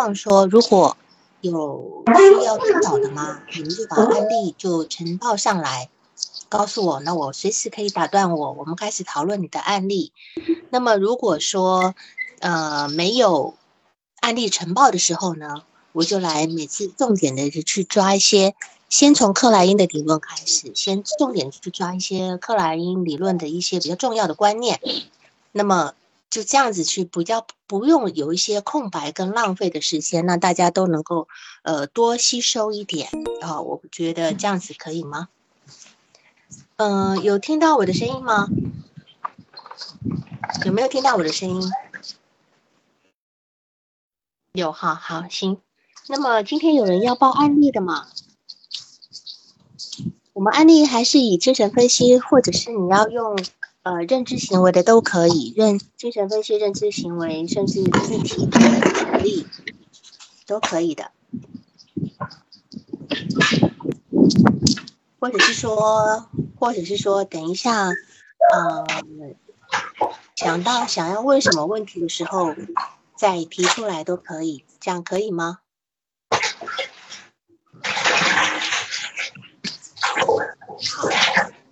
望说，如果有需要指导的吗？你们就把案例就呈报上来，告诉我，那我随时可以打断我，我们开始讨论你的案例。那么如果说呃没有案例呈报的时候呢，我就来每次重点的去抓一些，先从克莱因的理论开始，先重点去抓一些克莱因理论的一些比较重要的观念。那么就这样子去，比较不用有一些空白跟浪费的时间，让大家都能够呃多吸收一点啊。我觉得这样子可以吗？嗯，有听到我的声音吗？有没有听到我的声音？有哈，好行。那么今天有人要报案例的吗？我们案例还是以精神分析，或者是你要用。呃，认知行为的都可以，认精神分析、认知行为，甚至具体的能力都可以的，或者是说，或者是说，等一下，呃，想到想要问什么问题的时候再提出来都可以，这样可以吗？好。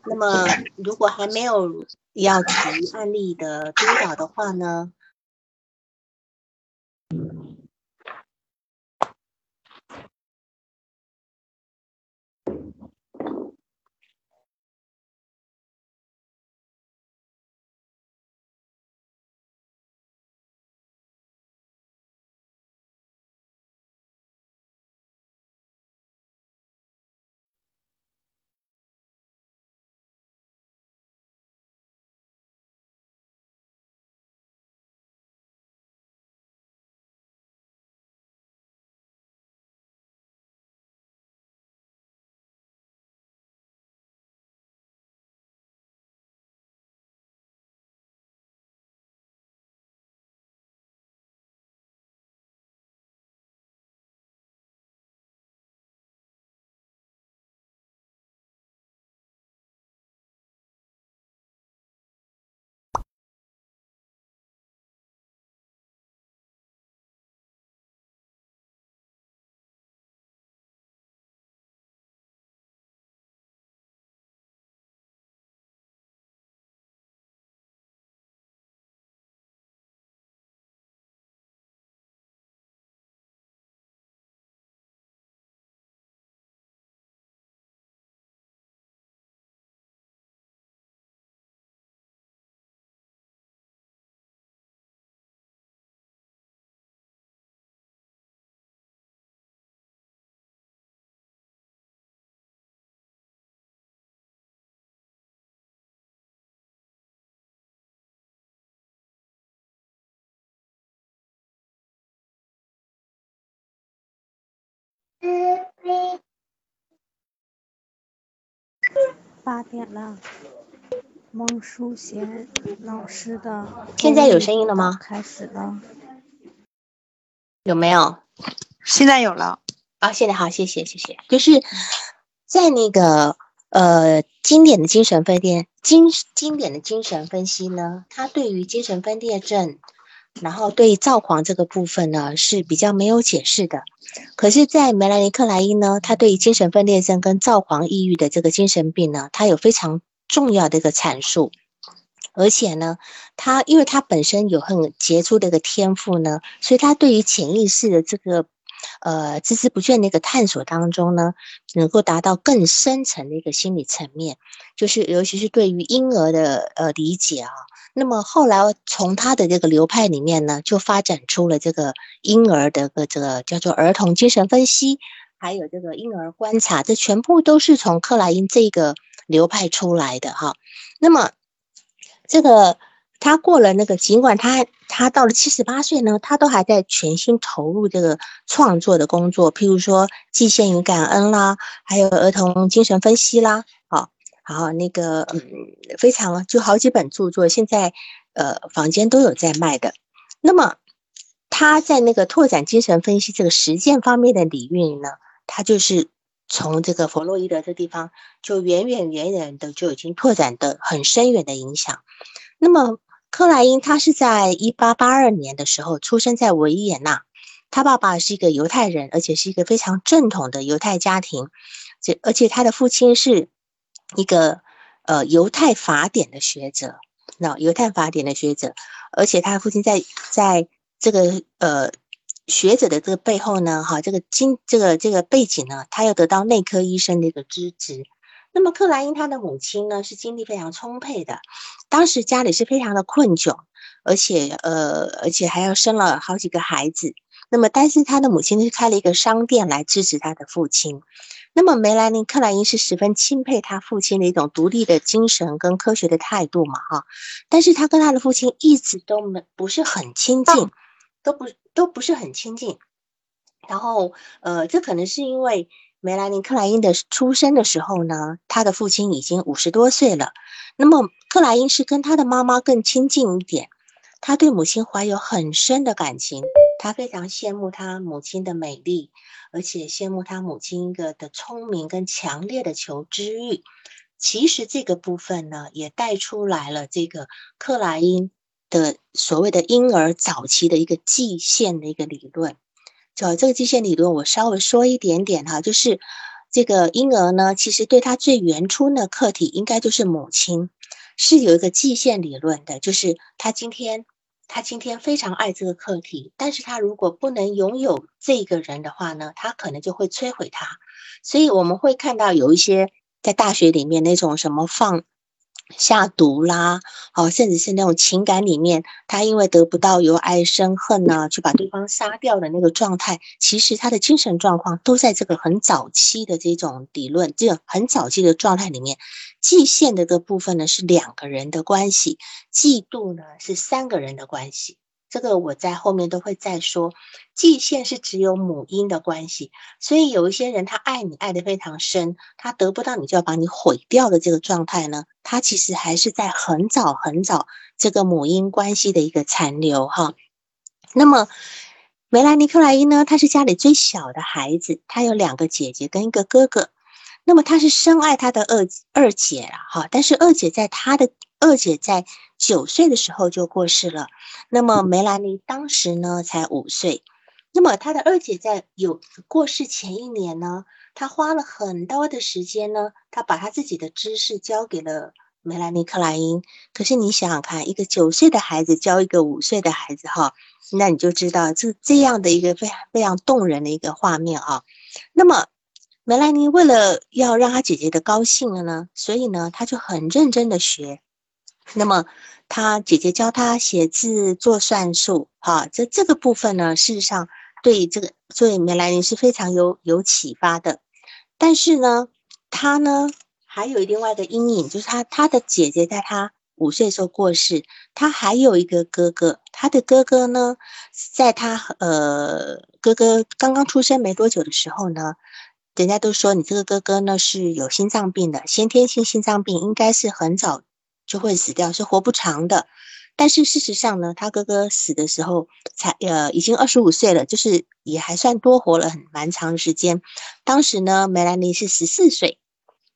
那么，如果还没有要提案例的督导的话呢？八点了，孟淑贤老师的现在有声音了吗？开始了，有没有？现在有了啊！现在好，谢谢谢谢。就是在那个呃经典的精神分裂经经典的精神分析呢，它对于精神分裂症。然后对躁狂这个部分呢是比较没有解释的，可是，在梅兰妮克莱因呢，他对于精神分裂症跟躁狂抑郁的这个精神病呢，他有非常重要的一个阐述，而且呢，他因为他本身有很杰出的一个天赋呢，所以他对于潜意识的这个呃孜孜不倦的一个探索当中呢，能够达到更深层的一个心理层面，就是尤其是对于婴儿的呃理解啊。那么后来从他的这个流派里面呢，就发展出了这个婴儿的个这个叫做儿童精神分析，还有这个婴儿观察，这全部都是从克莱因这个流派出来的哈。那么这个他过了那个，尽管他他到了七十八岁呢，他都还在全心投入这个创作的工作，譬如说《寄献与感恩》啦，还有儿童精神分析啦。好，那个嗯，非常就好几本著作，现在呃房间都有在卖的。那么他在那个拓展精神分析这个实践方面的领域呢，他就是从这个弗洛伊德这地方就远远远远的就已经拓展的很深远的影响。那么克莱因他是在一八八二年的时候出生在维也纳，他爸爸是一个犹太人，而且是一个非常正统的犹太家庭，这而且他的父亲是一个呃犹太法典的学者，那犹太法典的学者，而且他父亲在在这个呃学者的这个背后呢，哈，这个经这个这个背景呢，他要得到内科医生的一个支持。那么克莱因他的母亲呢，是精力非常充沛的，当时家里是非常的困窘，而且呃，而且还要生了好几个孩子。那么，但是他的母亲是开了一个商店来支持他的父亲。那么梅兰妮克莱因是十分钦佩他父亲的一种独立的精神跟科学的态度嘛，哈。但是他跟他的父亲一直都没不是很亲近，都不都不是很亲近。然后，呃，这可能是因为。梅兰妮·克莱因的出生的时候呢，他的父亲已经五十多岁了。那么克莱因是跟他的妈妈更亲近一点，他对母亲怀有很深的感情，他非常羡慕他母亲的美丽，而且羡慕他母亲一个的聪明跟强烈的求知欲。其实这个部分呢，也带出来了这个克莱因的所谓的婴儿早期的一个界限的一个理论。就这个界限理论，我稍微说一点点哈，就是这个婴儿呢，其实对他最原初的客体应该就是母亲，是有一个界限理论的，就是他今天他今天非常爱这个课题，但是他如果不能拥有这个人的话呢，他可能就会摧毁他，所以我们会看到有一些在大学里面那种什么放。下毒啦，哦，甚至是那种情感里面，他因为得不到由爱生恨呢，去把对方杀掉的那个状态，其实他的精神状况都在这个很早期的这种理论，这个很早期的状态里面，嫉羡的这部分呢是两个人的关系，嫉妒呢是三个人的关系。这个我在后面都会再说，界限是只有母婴的关系，所以有一些人他爱你爱的非常深，他得不到你就要把你毁掉的这个状态呢，他其实还是在很早很早这个母婴关系的一个残留哈。那么梅兰妮克莱因呢，她是家里最小的孩子，她有两个姐姐跟一个哥哥，那么她是深爱她的二二姐了哈，但是二姐在她的二姐在。九岁的时候就过世了，那么梅兰妮当时呢才五岁，那么她的二姐在有过世前一年呢，她花了很多的时间呢，她把她自己的知识交给了梅兰妮克莱因。可是你想想看，一个九岁的孩子教一个五岁的孩子，哈，那你就知道这这样的一个非常非常动人的一个画面啊。那么梅兰妮为了要让她姐姐的高兴了呢，所以呢，她就很认真的学。那么，他姐姐教他写字、做算术，哈，这这个部分呢，事实上对这个对梅兰妮是非常有有启发的。但是呢，他呢还有另外一个阴影，就是他他的姐姐在他五岁时候过世，他还有一个哥哥，他的哥哥呢，在他呃哥哥刚刚出生没多久的时候呢，人家都说你这个哥哥呢是有心脏病的，先天性心脏病，应该是很早。就会死掉，是活不长的。但是事实上呢，他哥哥死的时候才呃已经二十五岁了，就是也还算多活了很蛮长时间。当时呢，梅兰妮是十四岁。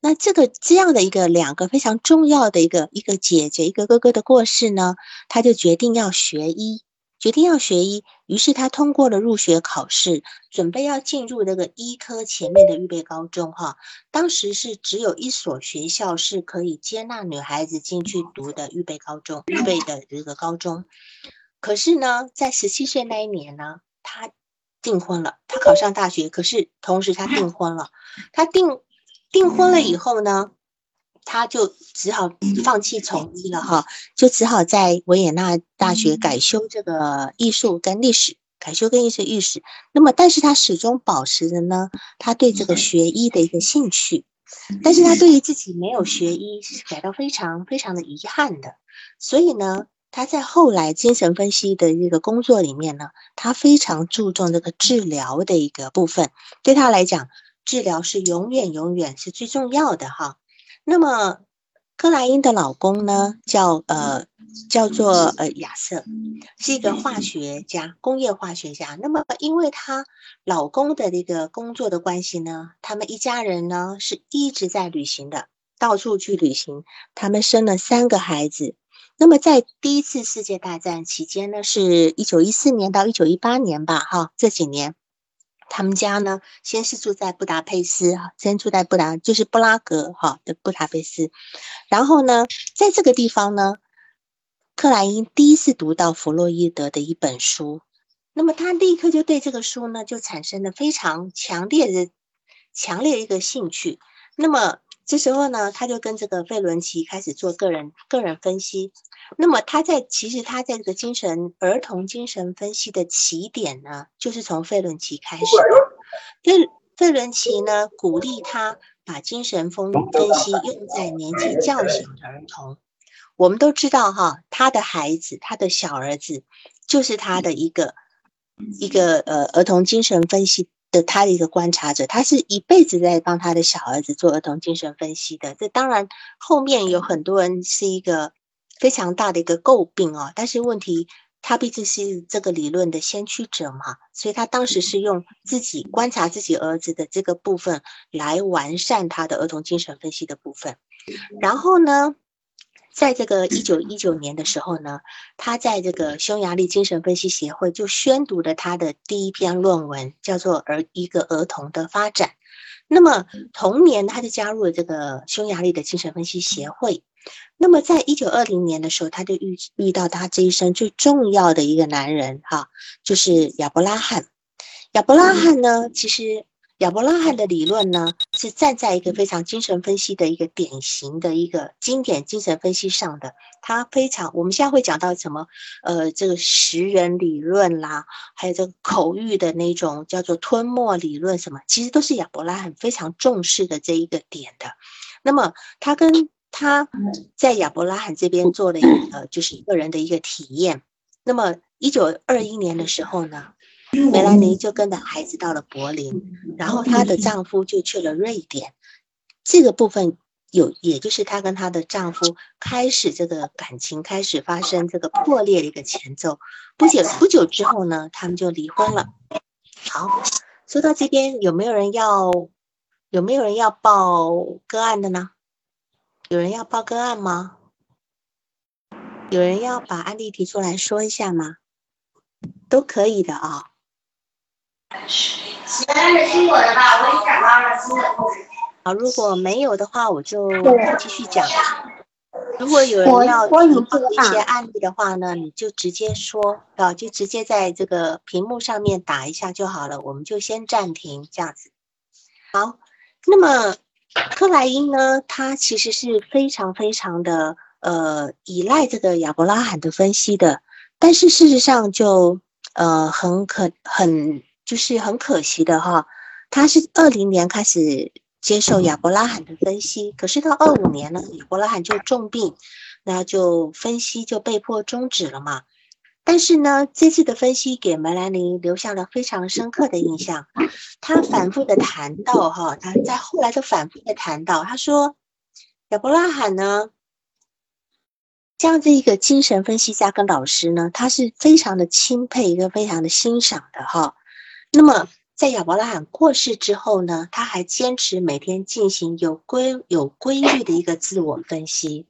那这个这样的一个两个非常重要的一个一个姐姐一个哥哥的过世呢，他就决定要学医。决定要学医，于是他通过了入学考试，准备要进入那个医科前面的预备高中。哈，当时是只有一所学校是可以接纳女孩子进去读的预备高中，预备的这个高中。可是呢，在十七岁那一年呢，他订婚了，他考上大学。可是同时他订婚了，他订订婚了以后呢？他就只好放弃从医了哈，就只好在维也纳大学改修这个艺术跟历史，改修跟艺术历史。那么，但是他始终保持着呢，他对这个学医的一个兴趣。但是他对于自己没有学医是感到非常非常的遗憾的。所以呢，他在后来精神分析的这个工作里面呢，他非常注重这个治疗的一个部分。对他来讲，治疗是永远永远是最重要的哈。那么，克莱因的老公呢，叫呃叫做呃亚瑟，是一个化学家，工业化学家。那么，因为她老公的这个工作的关系呢，他们一家人呢是一直在旅行的，到处去旅行。他们生了三个孩子。那么在第一次世界大战期间呢，是一九一四年到一九一八年吧，哈，这几年。他们家呢，先是住在布达佩斯哈，先住在布达，就是布拉格哈的布达佩斯。然后呢，在这个地方呢，克莱因第一次读到弗洛伊德的一本书，那么他立刻就对这个书呢，就产生了非常强烈的、强烈一个兴趣。那么这时候呢，他就跟这个费伦奇开始做个人个人分析。那么他在其实他在这个精神儿童精神分析的起点呢，就是从费伦奇开始。费费伦奇呢鼓励他把精神分分析用在年纪较小的儿童。我们都知道哈，他的孩子，他的小儿子，就是他的一个一个呃儿童精神分析的他的一个观察者，他是一辈子在帮他的小儿子做儿童精神分析的。这当然后面有很多人是一个。非常大的一个诟病哦，但是问题他毕竟是这个理论的先驱者嘛，所以他当时是用自己观察自己儿子的这个部分来完善他的儿童精神分析的部分。然后呢，在这个一九一九年的时候呢，他在这个匈牙利精神分析协会就宣读了他的第一篇论文，叫做《儿一个儿童的发展》。那么同年，他就加入了这个匈牙利的精神分析协会。那么，在一九二零年的时候，他就遇遇到他这一生最重要的一个男人，哈，就是亚伯拉罕。亚伯拉罕呢，其实亚伯拉罕的理论呢，是站在一个非常精神分析的一个典型的一个经典精神分析上的。他非常，我们现在会讲到什么？呃，这个食人理论啦，还有这个口语的那种叫做吞没理论，什么，其实都是亚伯拉罕非常重视的这一个点的。那么，他跟他在亚伯拉罕这边做了一个，就是一个人的一个体验。那么，一九二一年的时候呢，梅兰妮就跟着孩子到了柏林，然后她的丈夫就去了瑞典。这个部分有，也就是她跟她的丈夫开始这个感情开始发生这个破裂的一个前奏。不久不久之后呢，他们就离婚了。好，说到这边，有没有人要有没有人要报个案的呢？有人要报个案吗？有人要把案例提出来说一下吗？都可以的啊。原来是听我的吧，我讲到了新的故事。好，如果没有的话，我就继续讲。如果有人要提一些案例的话呢，你就直接说啊，就直接在这个屏幕上面打一下就好了。我们就先暂停这样子。好，那么。克莱因呢，他其实是非常非常的呃依赖这个亚伯拉罕的分析的，但是事实上就呃很可很就是很可惜的哈，他是二零年开始接受亚伯拉罕的分析，可是到二五年呢，亚伯拉罕就重病，那就分析就被迫终止了嘛。但是呢，这次的分析给梅兰妮留下了非常深刻的印象。他反复的谈到，哈，他在后来都反复的谈到，他说，亚伯拉罕呢，这样子一个精神分析家跟老师呢，他是非常的钦佩，一个非常的欣赏的，哈。那么在亚伯拉罕过世之后呢，他还坚持每天进行有规有规律的一个自我分析。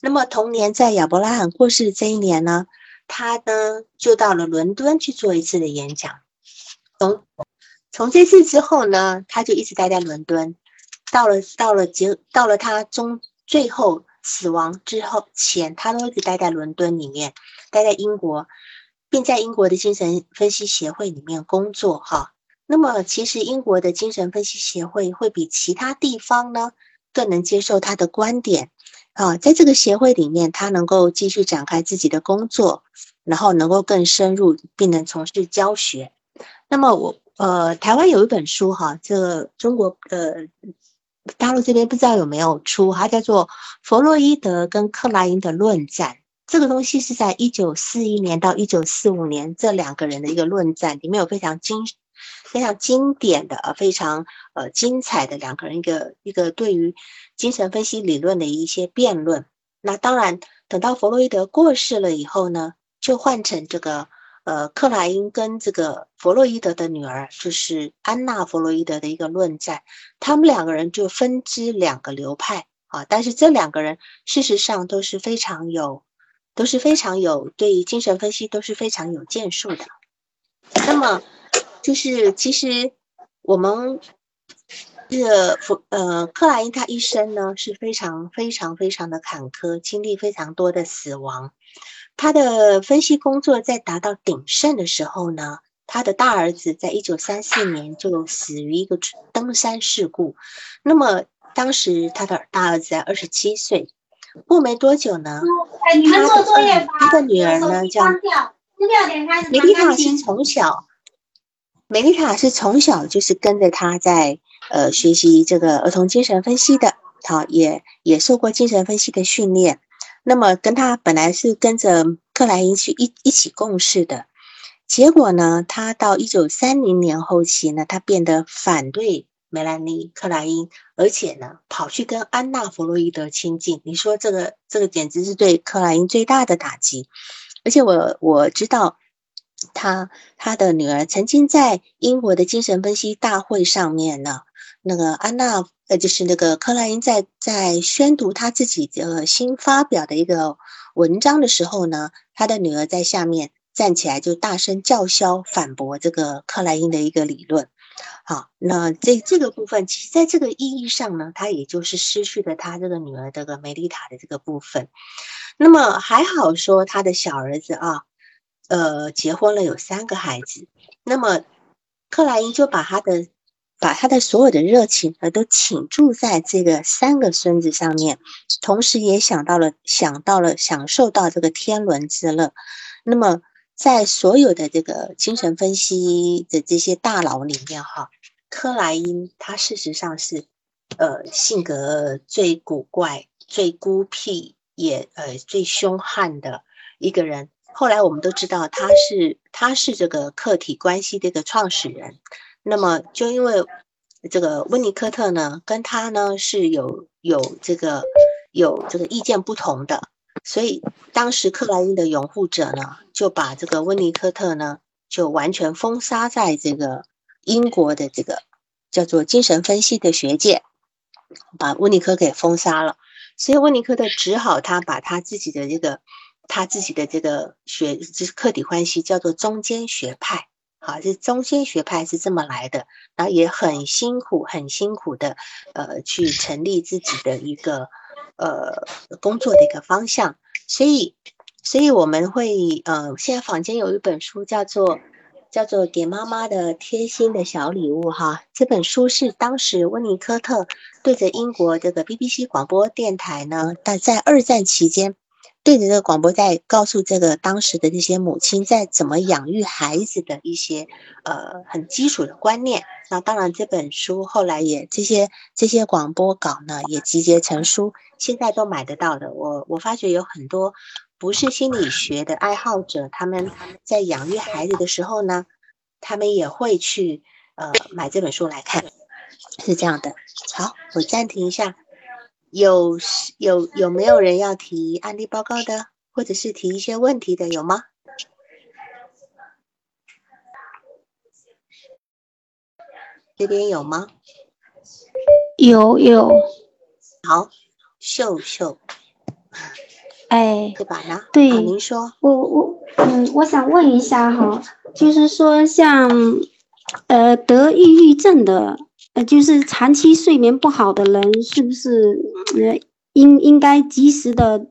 那么同年在亚伯拉罕过世这一年呢。他呢，就到了伦敦去做一次的演讲。从从这次之后呢，他就一直待在伦敦。到了到了结到了他终最后死亡之后前，他都一直待在伦敦里面，待在英国，并在英国的精神分析协会里面工作。哈，那么其实英国的精神分析协会会比其他地方呢更能接受他的观点。啊，在这个协会里面，他能够继续展开自己的工作，然后能够更深入，并能从事教学。那么我呃，台湾有一本书哈，这个中国呃大陆这边不知道有没有出，它叫做《弗洛伊德跟克莱因的论战》。这个东西是在一九四一年到一九四五年这两个人的一个论战，里面有非常精。非常经典的、呃非常呃精彩的两个人一个一个对于精神分析理论的一些辩论。那当然，等到弗洛伊德过世了以后呢，就换成这个呃克莱因跟这个弗洛伊德的女儿，就是安娜弗洛伊德的一个论战。他们两个人就分支两个流派啊，但是这两个人事实上都是非常有都是非常有对于精神分析都是非常有建树的。那么就是其实我们这个弗呃克莱因他一生呢是非常非常非常的坎坷，经历非常多的死亡。他的分析工作在达到鼎盛的时候呢，他的大儿子在一九三四年就死于一个登山事故。那么当时他的大儿子在二十七岁，过没多久呢，他的他的女儿呢叫梅丽塔是从小，梅丽塔是从小就是跟着他在呃学习这个儿童精神分析的，好也也受过精神分析的训练。那么跟他本来是跟着克莱因去一一起共事的，结果呢，他到一九三零年后期呢，他变得反对梅兰妮克莱因，而且呢，跑去跟安娜弗洛伊德亲近。你说这个这个简直是对克莱因最大的打击。而且我我知道他他的女儿曾经在英国的精神分析大会上面呢，那个安娜。呃，就是那个克莱因在在宣读他自己的新发表的一个文章的时候呢，他的女儿在下面站起来就大声叫嚣反驳这个克莱因的一个理论。好，那这这个部分，其实在这个意义上呢，他也就是失去了他这个女儿这个梅丽塔的这个部分。那么还好说，他的小儿子啊，呃，结婚了有三个孩子，那么克莱因就把他的。把他的所有的热情呢都倾注在这个三个孙子上面，同时也想到了想到了享受到这个天伦之乐。那么，在所有的这个精神分析的这些大佬里面，哈，克莱因他事实上是呃性格最古怪、最孤僻，也呃最凶悍的一个人。后来我们都知道他是他是这个客体关系的一个创始人。那么，就因为这个温尼科特呢，跟他呢是有有这个有这个意见不同的，所以当时克莱因的拥护者呢，就把这个温尼科特呢就完全封杀在这个英国的这个叫做精神分析的学界，把温尼科给封杀了。所以温尼科特只好他把他自己的这个他自己的这个学就是客体关系叫做中间学派。好，这中间学派是这么来的，然后也很辛苦，很辛苦的，呃，去成立自己的一个呃工作的一个方向。所以，所以我们会，呃，现在坊间有一本书叫做叫做《给妈妈的贴心的小礼物》哈，这本书是当时温尼科特对着英国这个 BBC 广播电台呢，但在二战期间。对着这个广播在告诉这个当时的这些母亲在怎么养育孩子的一些呃很基础的观念。那当然这本书后来也这些这些广播稿呢也集结成书，现在都买得到的。我我发觉有很多不是心理学的爱好者，他们在养育孩子的时候呢，他们也会去呃买这本书来看，是这样的。好，我暂停一下。有有有没有人要提案例报告的，或者是提一些问题的，有吗？这边有吗？有有。好，秀秀。哎，对吧呢？对，您说。我我嗯，我想问一下哈，就是说像呃得抑郁症的。呃，就是长期睡眠不好的人，是不是呃应应该及时的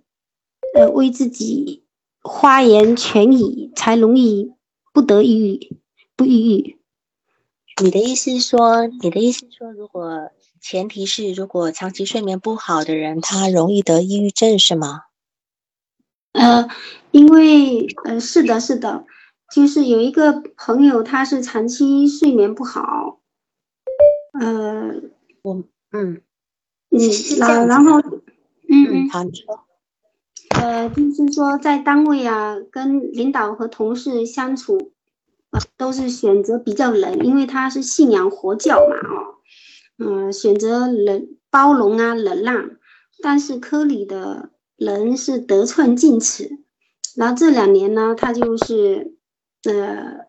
呃为自己花言全语，才容易不得抑郁不抑郁？你的意思是说，你的意思是说，如果前提是如果长期睡眠不好的人，他容易得抑郁症是吗？呃，因为呃是的，是的，就是有一个朋友，他是长期睡眠不好。呃，我嗯嗯，然然后嗯嗯，好，你说，呃，就是说在单位啊，跟领导和同事相处，呃，都是选择比较冷，因为他是信仰佛教嘛，哦，嗯，选择冷包容啊，忍让，但是科里的人是得寸进尺，然后这两年呢，他就是呃，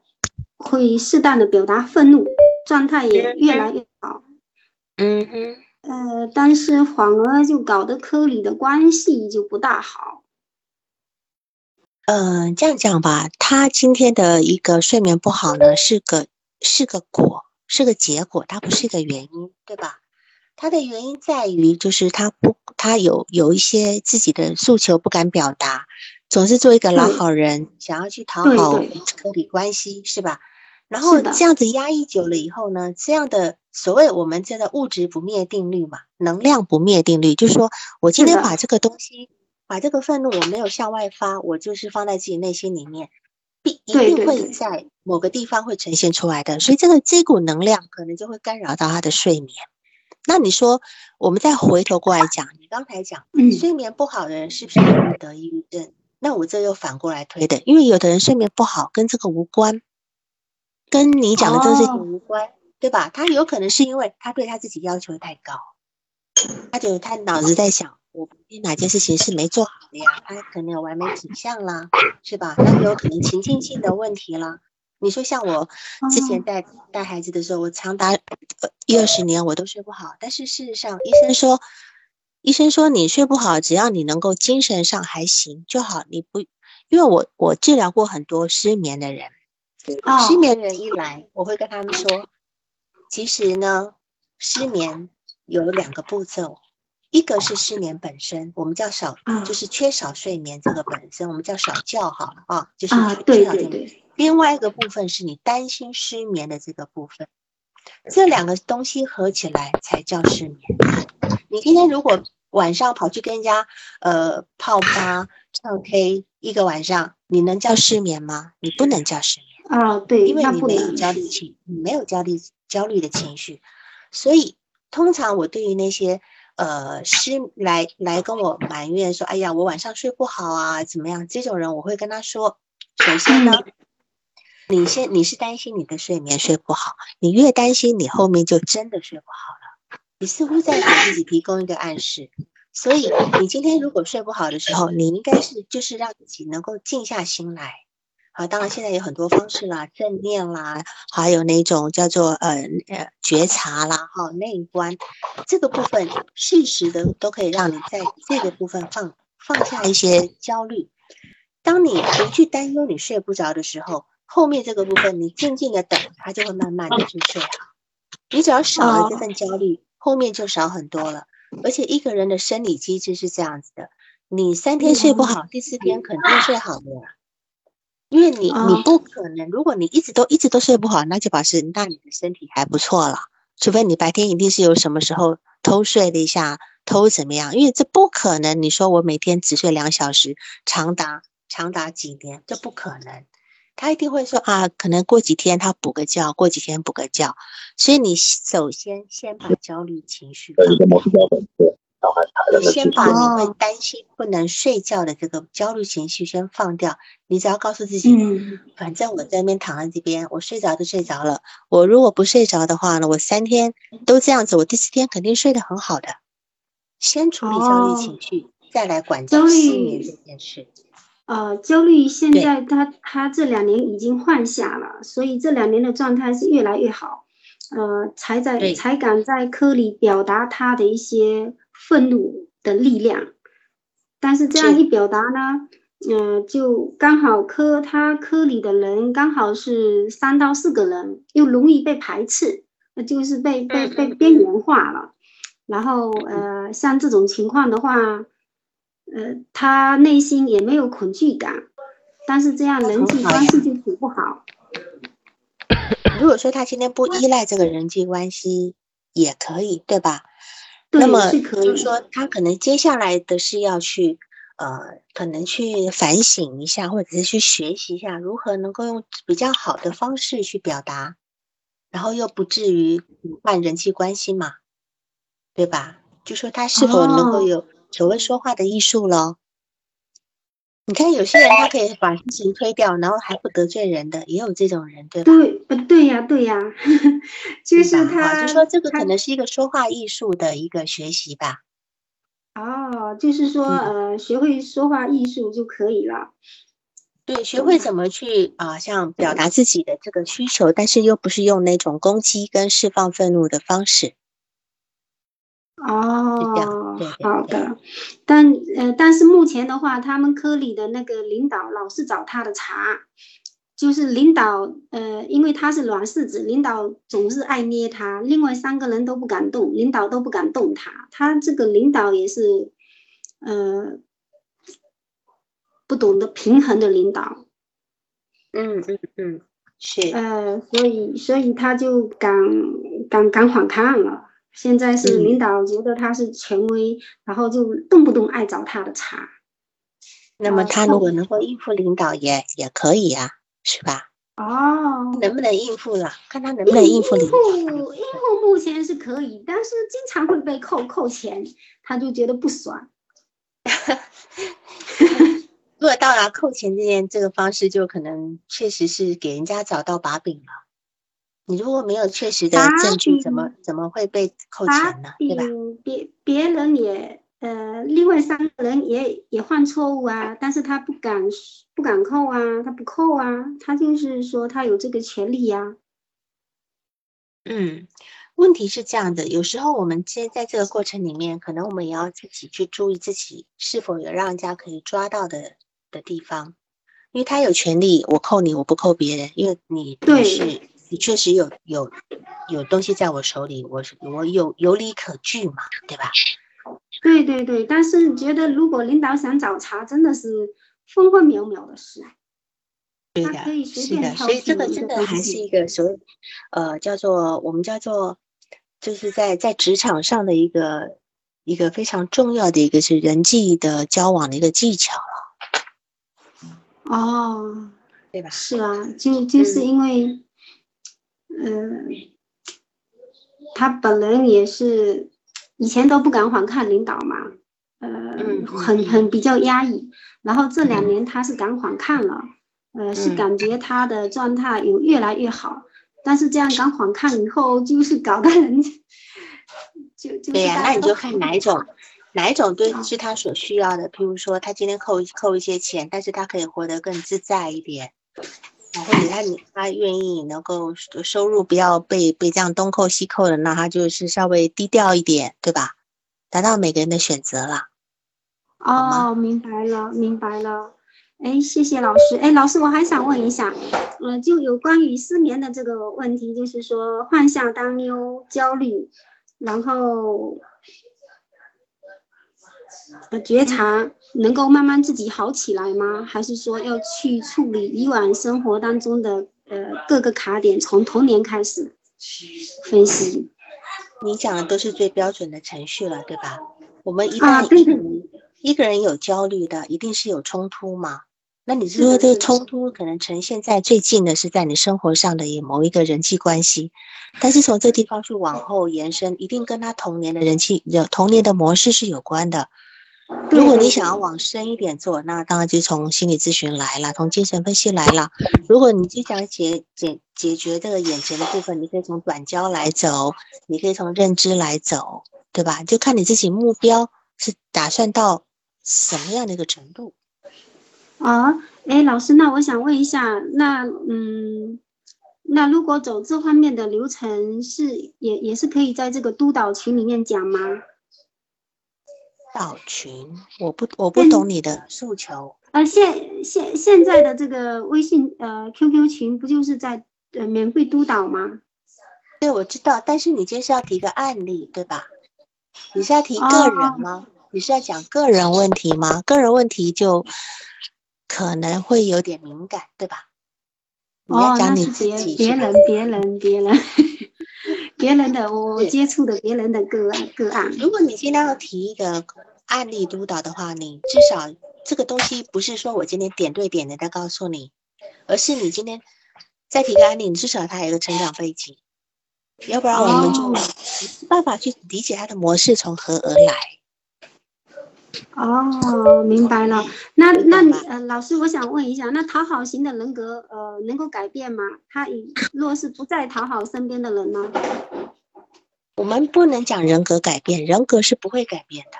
会适当的表达愤怒。状态也越来越好，嗯哼，呃，但是反而就搞得科里的关系就不大好。嗯，这样讲吧，他今天的一个睡眠不好呢，是个是个果，是个结果，它不是一个原因，对吧？他的原因在于，就是他不，他有有一些自己的诉求不敢表达，总是做一个老好人，想要去讨好科里关系，是吧？然后这样子压抑久了以后呢，这样的所谓我们叫做物质不灭定律嘛，能量不灭定律，就是说我今天把这个东西，把这个愤怒我没有向外发，我就是放在自己内心里面，必一定会在某个地方会呈现出来的，所以这个这股能量可能就会干扰到他的睡眠。那你说，我们再回头过来讲，你刚才讲睡眠不好的人是不是容易得抑郁症？那我这又反过来推的，因为有的人睡眠不好跟这个无关，跟你讲的这个事情无关，对吧？他有可能是因为他对他自己要求太高，他就他脑子在想，我哪件事情是没做好的呀？他可能有完美倾向啦，是吧？那有可能情境性的问题啦。你说像我之前带带孩子的时候，我长达一二十年我都睡不好。但是事实上，医生说，医生说你睡不好，只要你能够精神上还行就好。你不，因为我我治疗过很多失眠的人，失眠人一来，我会跟他们说，其实呢，失眠有两个步骤，一个是失眠本身，我们叫少，就是缺少睡眠这个本身，我们叫少觉好了啊，就是缺少睡眠。另外一个部分是你担心失眠的这个部分，这两个东西合起来才叫失眠。你今天如果晚上跑去跟人家呃泡吧唱 K 一个晚上，你能叫失眠吗？你不能叫失眠啊，对，因为你没有焦虑情，你没有焦虑焦虑的情绪。所以通常我对于那些呃失来来跟我埋怨说，哎呀，我晚上睡不好啊，怎么样？这种人我会跟他说，首先呢。你先，你是担心你的睡眠睡不好，你越担心，你后面就真的睡不好了。你似乎在给自己提供一个暗示，所以你今天如果睡不好的时候，你应该是就是让自己能够静下心来。好，当然现在有很多方式啦，正念啦，还有那种叫做呃呃觉察啦，哈，内观这个部分，适时的都可以让你在这个部分放放下一些焦虑。当你不去担忧你睡不着的时候。后面这个部分，你静静的等，它就会慢慢的去睡好。你只要少了这份焦虑，后面就少很多了。而且一个人的生理机制是这样子的，你三天睡不好，第四天肯定睡好的。因为你你不可能，如果你一直都一直都睡不好，那就表示那你的身体还不错了。除非你白天一定是有什么时候偷睡了一下，偷怎么样？因为这不可能。你说我每天只睡两小时，长达长达几年，这不可能。他一定会说啊，可能过几天他补个觉，过几天补个觉。所以你首先先把焦虑情绪，你先把你会担心不能睡觉的这个焦虑情绪先放掉。你只要告诉自己，反正我在那边躺在这边，我睡着就睡着了。我如果不睡着的话呢，我三天都这样子，我第四天肯定睡得很好的。先处理焦虑情绪，再来管焦虑这件事。呃，焦虑现在他他这两年已经换下了，所以这两年的状态是越来越好，呃，才在才敢在科里表达他的一些愤怒的力量，但是这样一表达呢，嗯，就刚好科他科里的人刚好是三到四个人，又容易被排斥，那就是被被被边缘化了，然后呃，像这种情况的话。呃，他内心也没有恐惧感，但是这样人际关系就处不好。如果说他今天不依赖这个人际关系，也可以，对吧？那么就是说，他可能接下来的是要去，呃，可能去反省一下，或者是去学习一下，如何能够用比较好的方式去表达，然后又不至于阻碍人际关系嘛，对吧？就说他是否能够有。所谓说话的艺术咯。你看有些人他可以把事情推掉，然后还不得罪人的，也有这种人，对吧？对，不，对呀，对呀，就是他，就说这个可能是一个说话艺术的一个学习吧。哦，就是说，呃，学会说话艺术就可以了。对，学会怎么去啊，像表达自己的这个需求，但是又不是用那种攻击跟释放愤怒的方式。哦，好的，但呃，但是目前的话，他们科里的那个领导老是找他的茬，就是领导呃，因为他是软柿子，领导总是爱捏他，另外三个人都不敢动，领导都不敢动他，他这个领导也是呃，不懂得平衡的领导。嗯嗯嗯，是。呃，所以所以他就敢敢敢反抗了。现在是领导觉得他是权威，然后就动不动爱找他的茬。那么他如果能够应付领导，也也可以啊，是吧？哦，能不能应付了？看他能不能应付领导。应付应付目前是可以，但是经常会被扣扣钱，他就觉得不爽。如果到达扣钱这件这个方式，就可能确实是给人家找到把柄了。你如果没有确实的证据，怎么怎么会被扣钱呢？对吧？别别人也呃，另外三个人也也犯错误啊，但是他不敢不敢扣啊，他不扣啊，他就是说他有这个权利呀。嗯，问题是这样的，有时候我们其实在这个过程里面，可能我们也要自己去注意自己是否有让人家可以抓到的的地方，因为他有权利，我扣你，我不扣别人，因为你对是。你确实有有有东西在我手里，我我有有理可据嘛，对吧？对对对，但是觉得如果领导想找茬，真的是分分秒秒的事。对的，是的，所以这个真的还是一个所谓呃叫做我们叫做就是在在职场上的一个一个非常重要的一个是人际的交往的一个技巧了。哦，对吧？是啊，就就是因为。嗯，他本人也是以前都不敢反抗领导嘛，呃，很很比较压抑。然后这两年他是敢反抗了，呃，是感觉他的状态有越来越好。但是这样敢反抗以后，就是搞得人就就对呀，那你就看哪一种哪一种对是他所需要的。譬如说，他今天扣扣一些钱，但是他可以活得更自在一点。然后你看，你他愿意能够收入不要被被这样东扣西扣的，那他就是稍微低调一点，对吧？达到每个人的选择了。哦，明白了，明白了。哎，谢谢老师。哎，老师，我还想问一下，呃，就有关于失眠的这个问题，就是说幻象、担忧、焦虑，然后。呃，觉察能够慢慢自己好起来吗？还是说要去处理以往生活当中的呃各个卡点，从童年开始分析？你讲的都是最标准的程序了，对吧？我们一旦一个人一个人有焦虑的，一定是有冲突嘛？那你说这个冲突可能呈现在最近的是在你生活上的某一个人际关系，但是从这地方去往后延伸，一定跟他童年的人际、童年的模式是有关的。如果你想要往深一点做，那当然就从心理咨询来了，从精神分析来了。如果你就想解解解决这个眼前的部分，你可以从短焦来走，你可以从认知来走，对吧？就看你自己目标是打算到什么样的一个程度。啊，哎，老师，那我想问一下，那嗯，那如果走这方面的流程，是也也是可以在这个督导群里面讲吗？导群，我不我不懂你的诉求。呃，现现现在的这个微信呃 QQ 群不就是在呃免费督导吗？对，我知道，但是你今天是要提个案例，对吧？你是要提个人吗？你是要讲个人问题吗？个人问题就可能会有点敏感，对吧？你要讲你自己。别人，别人，别人。别人的我接触的别人的个案个案，如果你今天要提一个案例督导的话，你至少这个东西不是说我今天点对点的在告诉你，而是你今天再提个案例，你至少他有一个成长背景，要不然我们就没办法去理解他的模式从何而来。哦，明白了。那那呃，老师，我想问一下，那讨好型的人格呃能够改变吗？他若是不再讨好身边的人呢？我们不能讲人格改变，人格是不会改变的。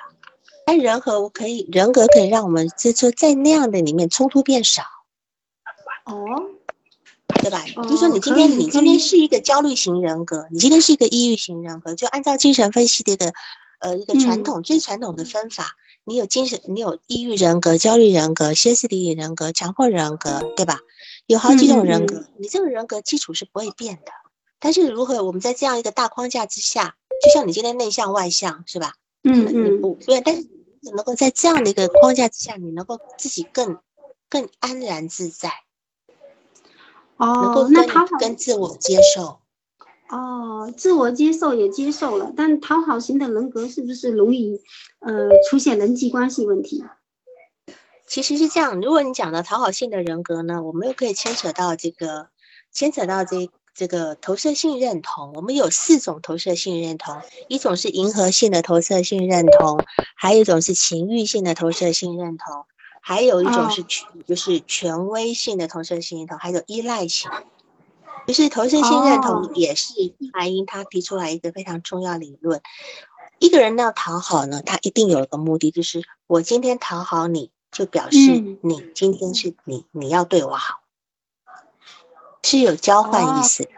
但人和我可以，人格可以让我们就说在那样的里面冲突变少。哦，对吧？就说你今天你今天是一个焦虑型人格，你今天是一个抑郁型人格，就按照精神分析的一个。呃一个传统最传统的分法，你有精神，你有抑郁人格、焦虑人格、歇斯底里人格、强迫人格，对吧？有好几种人格，你这个人格基础是不会变的。但是如何我们在这样一个大框架之下，就像你今天内向外向是吧？嗯嗯，不对，但是你能够在这样的一个框架之下，你能够自己更更安然自在，哦能够那讨好跟自我接受。哦，自我接受也接受了，但讨好型的人格是不是容易呃出现人际关系问题？其实是这样，如果你讲的讨好性的人格呢，我们又可以牵扯到这个，牵扯到这。这个投射性认同，我们有四种投射性认同，一种是迎合性的投射性认同，还有一种是情欲性的投射性认同，还有一种是权，就是权威性的投射性认同，还有依赖性。就是投射性认同也是白英他提出来一个非常重要理论。一个人要讨好呢，他一定有一个目的，就是我今天讨好你，就表示你今天是你，你要对我好。是有交换意思的。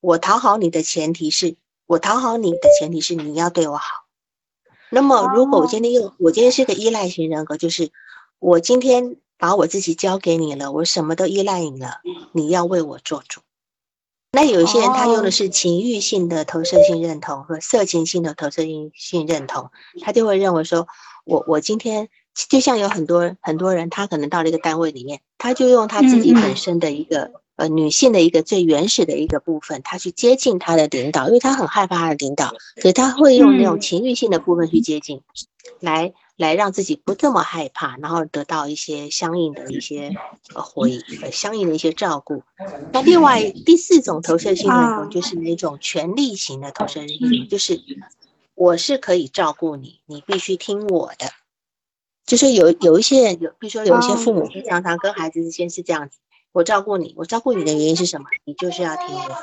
我讨好你的前提是我讨好你的前提是你要对我好。那么，如果我今天又我今天是个依赖型人格，就是我今天把我自己交给你了，我什么都依赖你了，你要为我做主。那有些人他用的是情欲性的投射性认同和色情性的投射性性认同，他就会认为说，我我今天就像有很多很多人，他可能到了一个单位里面，他就用他自己本身的一个。呃，女性的一个最原始的一个部分，他去接近他的领导，因为他很害怕他的领导，所以他会用那种情欲性的部分去接近，来来让自己不这么害怕，然后得到一些相应的一些呃回呃相应的一些照顾。那另外第四种投射性的，就是那种权力型的投射性，就是我是可以照顾你，你必须听我的。就是有有一些有，比如说有一些父母会常常跟孩子之间是这样子。我照顾你，我照顾你的原因是什么？你就是要听我。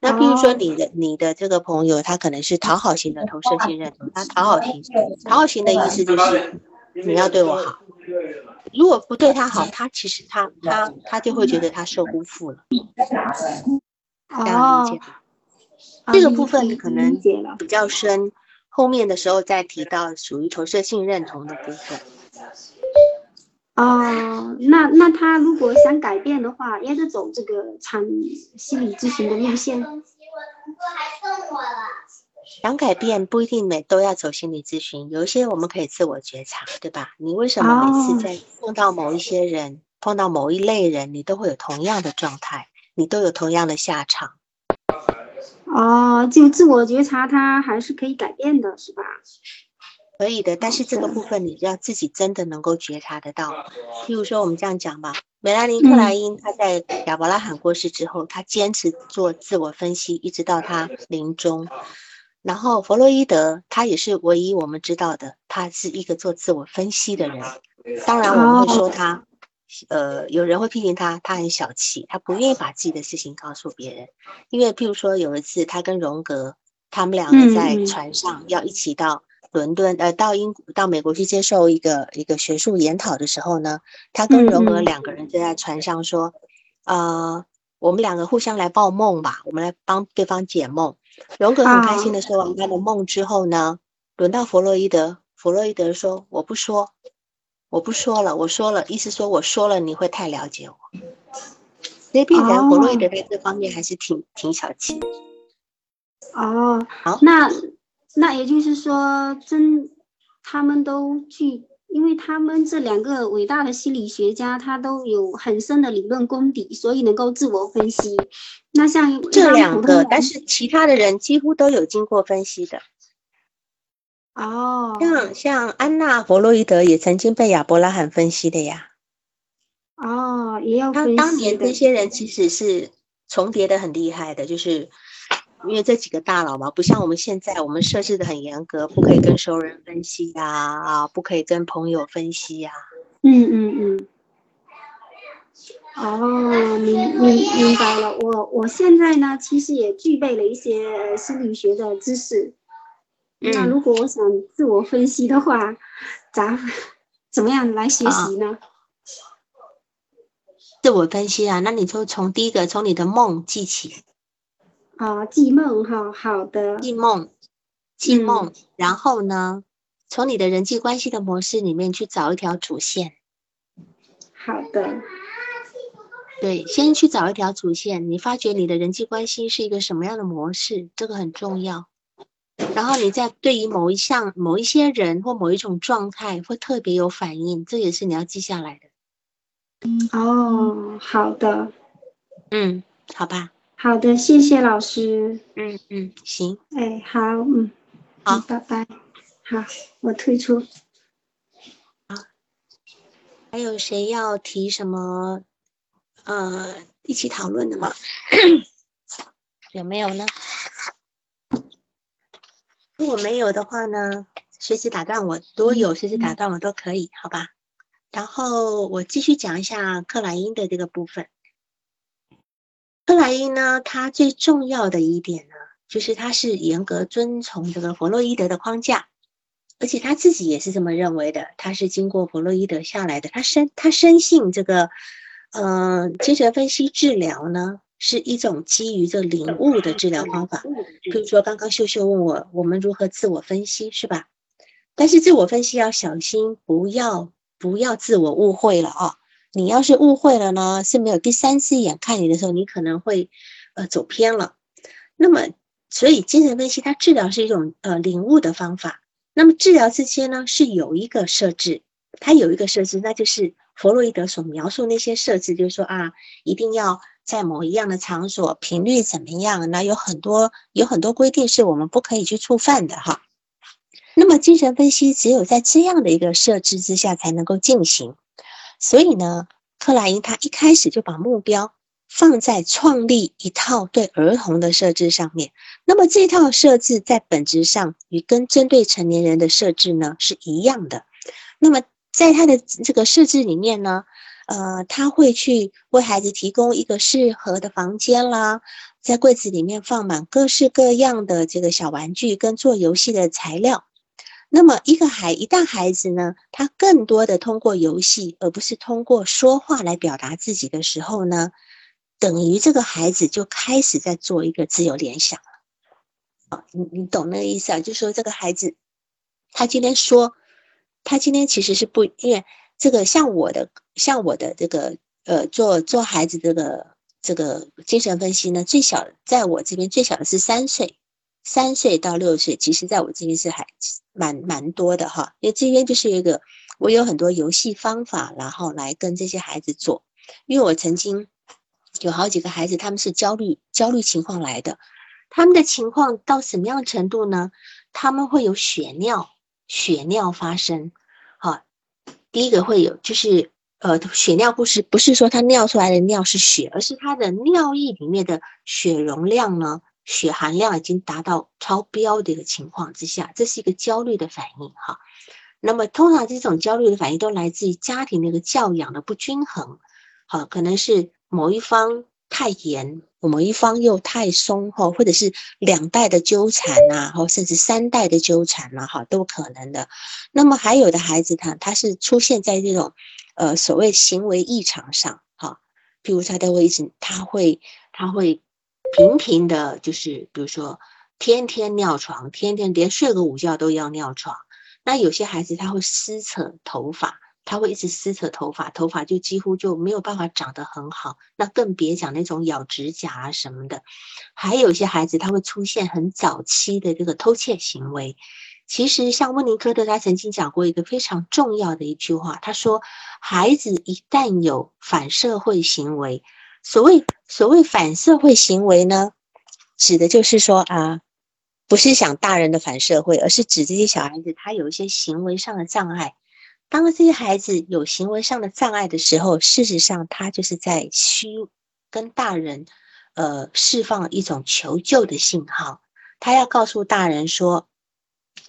那比如说你的你的这个朋友，他可能是讨好型的投射性认同，他讨好型，讨好型的意思就是你要对我好。如果不对他好，他其实他他他就会觉得他受辜负了。这样理解这个部分可能比较深，后面的时候再提到属于投射性认同的部分。哦，那那他如果想改变的话，也是走这个产心理咨询的路线。想改变不一定每都要走心理咨询，有一些我们可以自我觉察，对吧？你为什么每次在碰到某一些人、碰到某一类人，你都会有同样的状态，你都有同样的下场？哦，就自我觉察，它还是可以改变的，是吧？可以的，但是这个部分你要自己真的能够觉察得到。譬如说，我们这样讲吧，梅拉尼克莱因他在亚伯拉罕过世之后，他坚持做自我分析，一直到他临终。然后弗洛伊德他也是唯一我们知道的，他是一个做自我分析的人。当然，我们会说他，呃，有人会批评他，他很小气，他不愿意把自己的事情告诉别人。因为譬如说，有一次他跟荣格，他们两个在船上要一起到。伦敦，呃，到英到美国去接受一个一个学术研讨的时候呢，他跟荣格两个人就在船上说，呃，我们两个互相来报梦吧，我们来帮对方解梦。荣格很开心的说完他的梦之后呢，轮到弗洛伊德，弗洛伊德说我不说，我不说了，我说了，意思说我说了你会太了解我，所以必然弗洛伊德在这方面还是挺挺小气。哦，好，那。那也就是说，真他们都去，因为他们这两个伟大的心理学家，他都有很深的理论功底，所以能够自我分析。那像这两个，但是其他的人几乎都有经过分析的。哦，像像安娜·弗洛伊德也曾经被亚伯拉罕分析的呀。哦，也要他当年这些人其实是重叠的很厉害的，就是。因为这几个大佬嘛，不像我们现在，我们设置的很严格，不可以跟熟人分析呀，啊，不可以跟朋友分析呀。嗯嗯嗯。哦，明明明白了。我我现在呢，其实也具备了一些心理学的知识。那如果我想自我分析的话，咋怎么样来学习呢？自我分析啊，那你就从第一个，从你的梦记起。啊，记梦哈，好的。记梦，记梦，然后呢，从你的人际关系的模式里面去找一条主线。好的。对，先去找一条主线，你发觉你的人际关系是一个什么样的模式，这个很重要。然后你再对于某一项、某一些人或某一种状态会特别有反应，这也是你要记下来的。哦，好的。嗯，好吧。好的，谢谢老师。嗯嗯，行。哎，好，嗯，好，拜拜。好，我退出。好，还有谁要提什么？呃，一起讨论的吗？有没有呢？如果没有的话呢，随时打断我，如果有随时打断我都可以，好吧？然后我继续讲一下克莱因的这个部分。克莱因呢，他最重要的一点呢，就是他是严格遵从这个弗洛伊德的框架，而且他自己也是这么认为的。他是经过弗洛伊德下来的，他深他深信这个。嗯，精神分析治疗呢是一种基于这领悟的治疗方法。比如说，刚刚秀秀问我，我们如何自我分析，是吧？但是自我分析要小心，不要不要自我误会了啊！你要是误会了呢，是没有第三次眼看你的时候，你可能会呃走偏了。那么，所以精神分析它治疗是一种呃领悟的方法。那么治疗之间呢是有一个设置，它有一个设置，那就是。弗洛伊德所描述那些设置，就是说啊，一定要在某一样的场所，频率怎么样？那有很多有很多规定是我们不可以去触犯的哈。那么精神分析只有在这样的一个设置之下才能够进行。所以呢，克莱因他一开始就把目标放在创立一套对儿童的设置上面。那么这套设置在本质上与跟针对成年人的设置呢是一样的。那么。在他的这个设置里面呢，呃，他会去为孩子提供一个适合的房间啦，在柜子里面放满各式各样的这个小玩具跟做游戏的材料。那么，一个孩一旦孩子呢，他更多的通过游戏，而不是通过说话来表达自己的时候呢，等于这个孩子就开始在做一个自由联想了。啊，你你懂那个意思啊？就说这个孩子，他今天说。他今天其实是不，因为这个像我的像我的这个呃做做孩子这个这个精神分析呢，最小在我这边最小的是三岁，三岁到六岁，其实在我这边是还蛮蛮多的哈，因为这边就是一个我有很多游戏方法，然后来跟这些孩子做，因为我曾经有好几个孩子他们是焦虑焦虑情况来的，他们的情况到什么样程度呢？他们会有血尿。血尿发生，好，第一个会有就是呃血尿不是不是说他尿出来的尿是血，而是他的尿液里面的血容量呢，血含量已经达到超标的一个情况之下，这是一个焦虑的反应哈。那么通常这种焦虑的反应都来自于家庭那个教养的不均衡，好，可能是某一方太严。某一方又太松哈，或者是两代的纠缠呐，或甚至三代的纠缠呐，哈，都可能的。那么还有的孩子他他是出现在这种，呃，所谓行为异常上，哈，比如他的位置，他会他会频频的，就是比如说天天尿床，天天连睡个午觉都要尿床。那有些孩子他会撕扯头发。他会一直撕扯头发，头发就几乎就没有办法长得很好，那更别讲那种咬指甲啊什么的。还有些孩子，他会出现很早期的这个偷窃行为。其实像温尼科特，他曾经讲过一个非常重要的一句话，他说：孩子一旦有反社会行为，所谓所谓反社会行为呢，指的就是说啊，不是想大人的反社会，而是指这些小孩子他有一些行为上的障碍。当这些孩子有行为上的障碍的时候，事实上他就是在需跟大人，呃，释放一种求救的信号。他要告诉大人说：“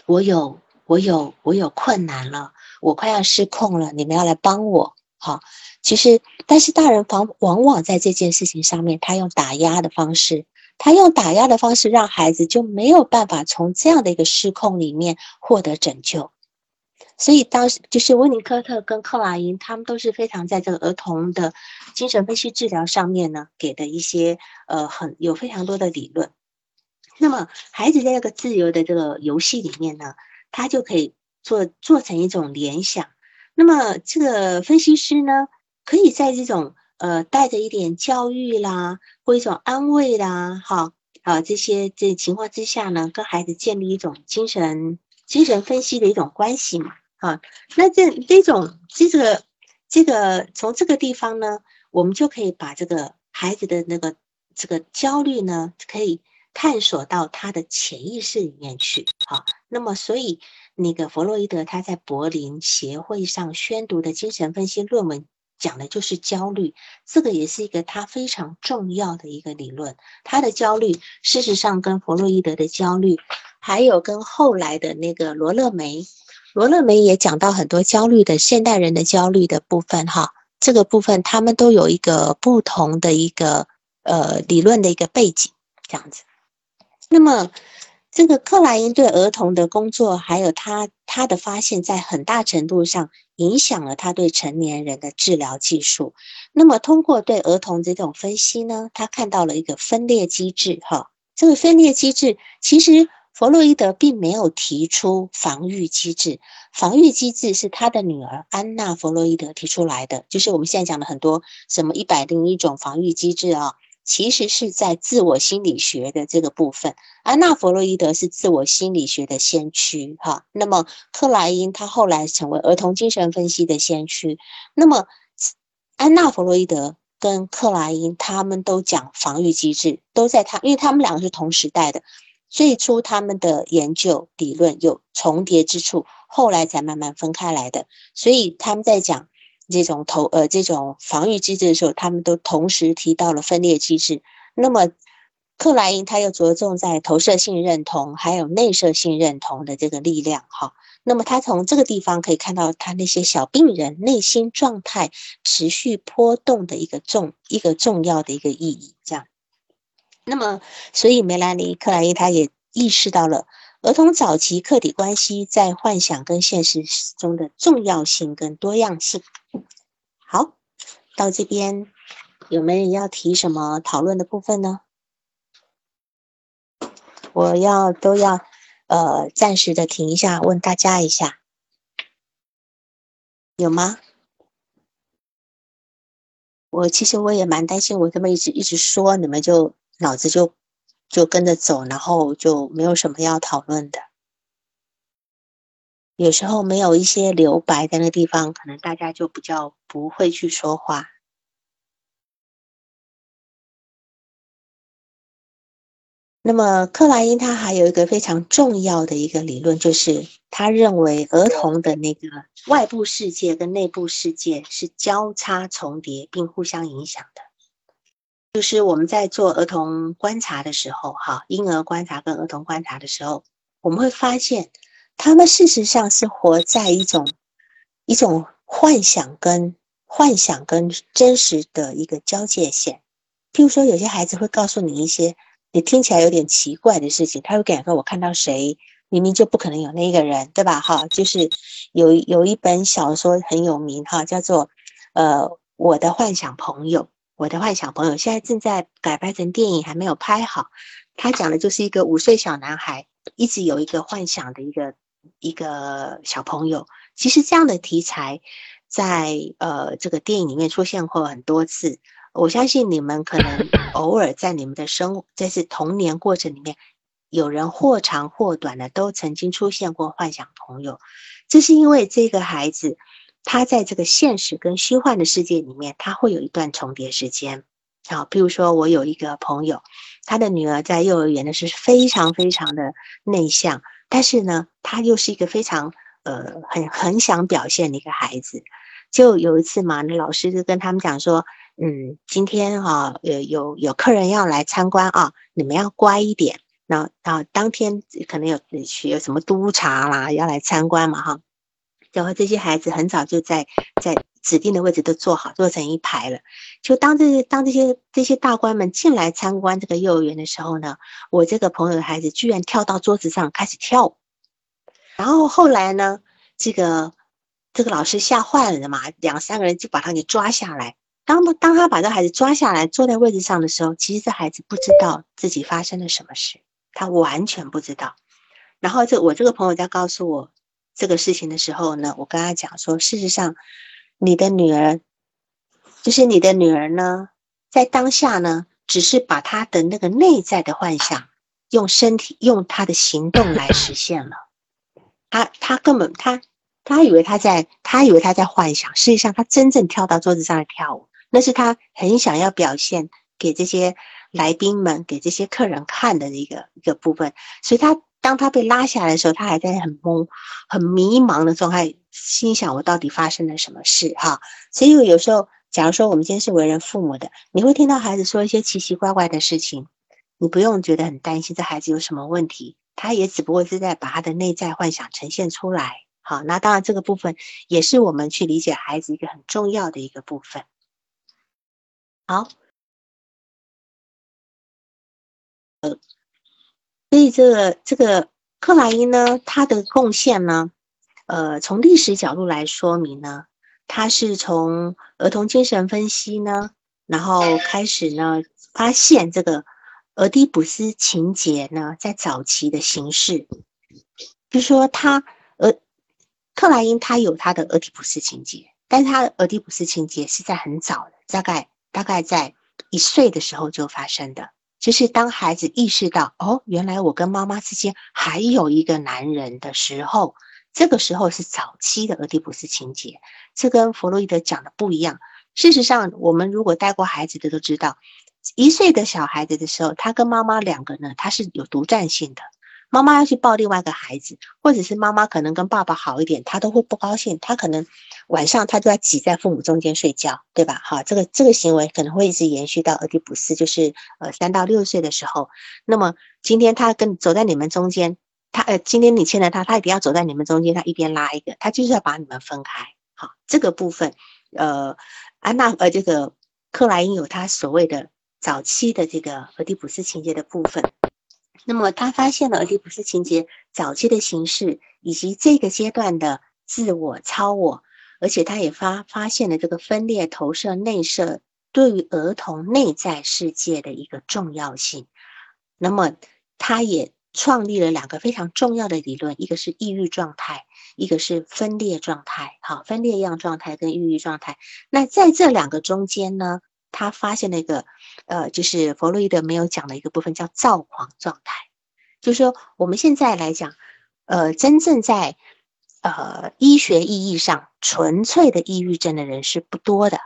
我有，我有，我有困难了，我快要失控了，你们要来帮我。”好，其实，但是大人往往往在这件事情上面，他用打压的方式，他用打压的方式，让孩子就没有办法从这样的一个失控里面获得拯救。所以当时就是温尼科特跟克莱因，他们都是非常在这个儿童的精神分析治疗上面呢，给的一些呃很有非常多的理论。那么孩子在这个自由的这个游戏里面呢，他就可以做做成一种联想。那么这个分析师呢，可以在这种呃带着一点教育啦，或一种安慰啦，哈啊这些这情况之下呢，跟孩子建立一种精神精神分析的一种关系嘛，啊，那这这种这个这个从这个地方呢，我们就可以把这个孩子的那个这个焦虑呢，可以。探索到他的潜意识里面去，好，那么所以那个弗洛伊德他在柏林协会上宣读的精神分析论文讲的就是焦虑，这个也是一个他非常重要的一个理论。他的焦虑事实上跟弗洛伊德的焦虑，还有跟后来的那个罗勒梅，罗勒梅也讲到很多焦虑的现代人的焦虑的部分，哈，这个部分他们都有一个不同的一个呃理论的一个背景，这样子。那么，这个克莱因对儿童的工作，还有他他的发现，在很大程度上影响了他对成年人的治疗技术。那么，通过对儿童这种分析呢，他看到了一个分裂机制。哈，这个分裂机制，其实弗洛伊德并没有提出防御机制，防御机制是他的女儿安娜·弗洛伊德提出来的，就是我们现在讲的很多什么一百零一种防御机制啊。其实是在自我心理学的这个部分，安娜·弗洛伊德是自我心理学的先驱，哈。那么克莱因他后来成为儿童精神分析的先驱。那么安娜·弗洛伊德跟克莱因他们都讲防御机制，都在他，因为他们两个是同时代的，最初他们的研究理论有重叠之处，后来才慢慢分开来的。所以他们在讲。这种投呃这种防御机制的时候，他们都同时提到了分裂机制。那么克莱因他又着重在投射性认同还有内射性认同的这个力量哈。那么他从这个地方可以看到他那些小病人内心状态持续波动的一个重一个重要的一个意义。这样，那么所以梅兰妮克莱因他也意识到了。儿童早期客体关系在幻想跟现实中的重要性跟多样性。好，到这边有没有人要提什么讨论的部分呢？我要都要呃暂时的停一下，问大家一下，有吗？我其实我也蛮担心，我这么一直一直说，你们就脑子就。就跟着走，然后就没有什么要讨论的。有时候没有一些留白在那地方，可能大家就比较不会去说话。那么克莱因他还有一个非常重要的一个理论，就是他认为儿童的那个外部世界跟内部世界是交叉重叠并互相影响的。就是我们在做儿童观察的时候，哈，婴儿观察跟儿童观察的时候，我们会发现，他们事实上是活在一种一种幻想跟幻想跟真实的一个交界线。譬如说，有些孩子会告诉你一些你听起来有点奇怪的事情，他会跟你说：“我看到谁，明明就不可能有那个人，对吧？”哈，就是有有一本小说很有名，哈，叫做《呃我的幻想朋友》。我的幻想朋友现在正在改拍成电影，还没有拍好。他讲的就是一个五岁小男孩，一直有一个幻想的一个一个小朋友。其实这样的题材在呃这个电影里面出现过很多次。我相信你们可能 偶尔在你们的生在是童年过程里面，有人或长或短的都曾经出现过幻想朋友。这是因为这个孩子。他在这个现实跟虚幻的世界里面，他会有一段重叠时间。好，比如说我有一个朋友，他的女儿在幼儿园呢是非常非常的内向，但是呢，他又是一个非常呃很很想表现的一个孩子。就有一次嘛，那老师就跟他们讲说，嗯，今天哈有有有客人要来参观啊，你们要乖一点。那啊，当天可能有有什么督查啦要来参观嘛哈。然后这些孩子很早就在在指定的位置都坐好，坐成一排了。就当这些当这些这些大官们进来参观这个幼儿园的时候呢，我这个朋友的孩子居然跳到桌子上开始跳。然后后来呢，这个这个老师吓坏了的嘛，两三个人就把他给抓下来。当当他把这孩子抓下来坐在位置上的时候，其实这孩子不知道自己发生了什么事。他完全不知道。然后这我这个朋友在告诉我这个事情的时候呢，我跟他讲说，事实上，你的女儿，就是你的女儿呢，在当下呢，只是把她的那个内在的幻想，用身体用她的行动来实现了。她她根本她她以为她在她以为她在幻想，事实上她真正跳到桌子上来跳舞，那是她很想要表现给这些来宾们、给这些客人看的一个一个部分，所以他。当他被拉下来的时候，他还在很懵、很迷茫的状态，心想：“我到底发生了什么事？”哈，所以有时候，假如说我们今天是为人父母的，你会听到孩子说一些奇奇怪怪的事情，你不用觉得很担心，这孩子有什么问题，他也只不过是在把他的内在幻想呈现出来。好，那当然这个部分也是我们去理解孩子一个很重要的一个部分。好，呃。所以这个这个克莱因呢，他的贡献呢，呃，从历史角度来说明呢，他是从儿童精神分析呢，然后开始呢，发现这个俄狄浦斯情节呢，在早期的形式，就是说他呃，克莱因他有他的俄狄浦斯情节，但是他的俄狄浦斯情节是在很早的，大概大概在一岁的时候就发生的。就是当孩子意识到哦，原来我跟妈妈之间还有一个男人的时候，这个时候是早期的俄狄浦斯情节。这跟弗洛伊德讲的不一样。事实上，我们如果带过孩子的都知道，一岁的小孩子的时候，他跟妈妈两个呢，他是有独占性的。妈妈要去抱另外一个孩子，或者是妈妈可能跟爸爸好一点，他都会不高兴。他可能晚上他就要挤在父母中间睡觉，对吧？好，这个这个行为可能会一直延续到俄狄浦斯，就是呃三到六岁的时候。那么今天他跟走在你们中间，他呃今天你牵着他，他一定要走在你们中间，他一边拉一个，他就是要把你们分开。好，这个部分，呃，安娜呃这个克莱因有他所谓的早期的这个俄狄浦斯情节的部分。那么他发现了俄狄浦斯情节早期的形式，以及这个阶段的自我、超我，而且他也发发现了这个分裂、投射、内射对于儿童内在世界的一个重要性。那么他也创立了两个非常重要的理论，一个是抑郁状态，一个是分裂状态。好，分裂样状态跟抑郁状态。那在这两个中间呢？他发现了一个，呃，就是弗洛伊德没有讲的一个部分，叫躁狂状态。就是说，我们现在来讲，呃，真正在呃医学意义上纯粹的抑郁症的人是不多的。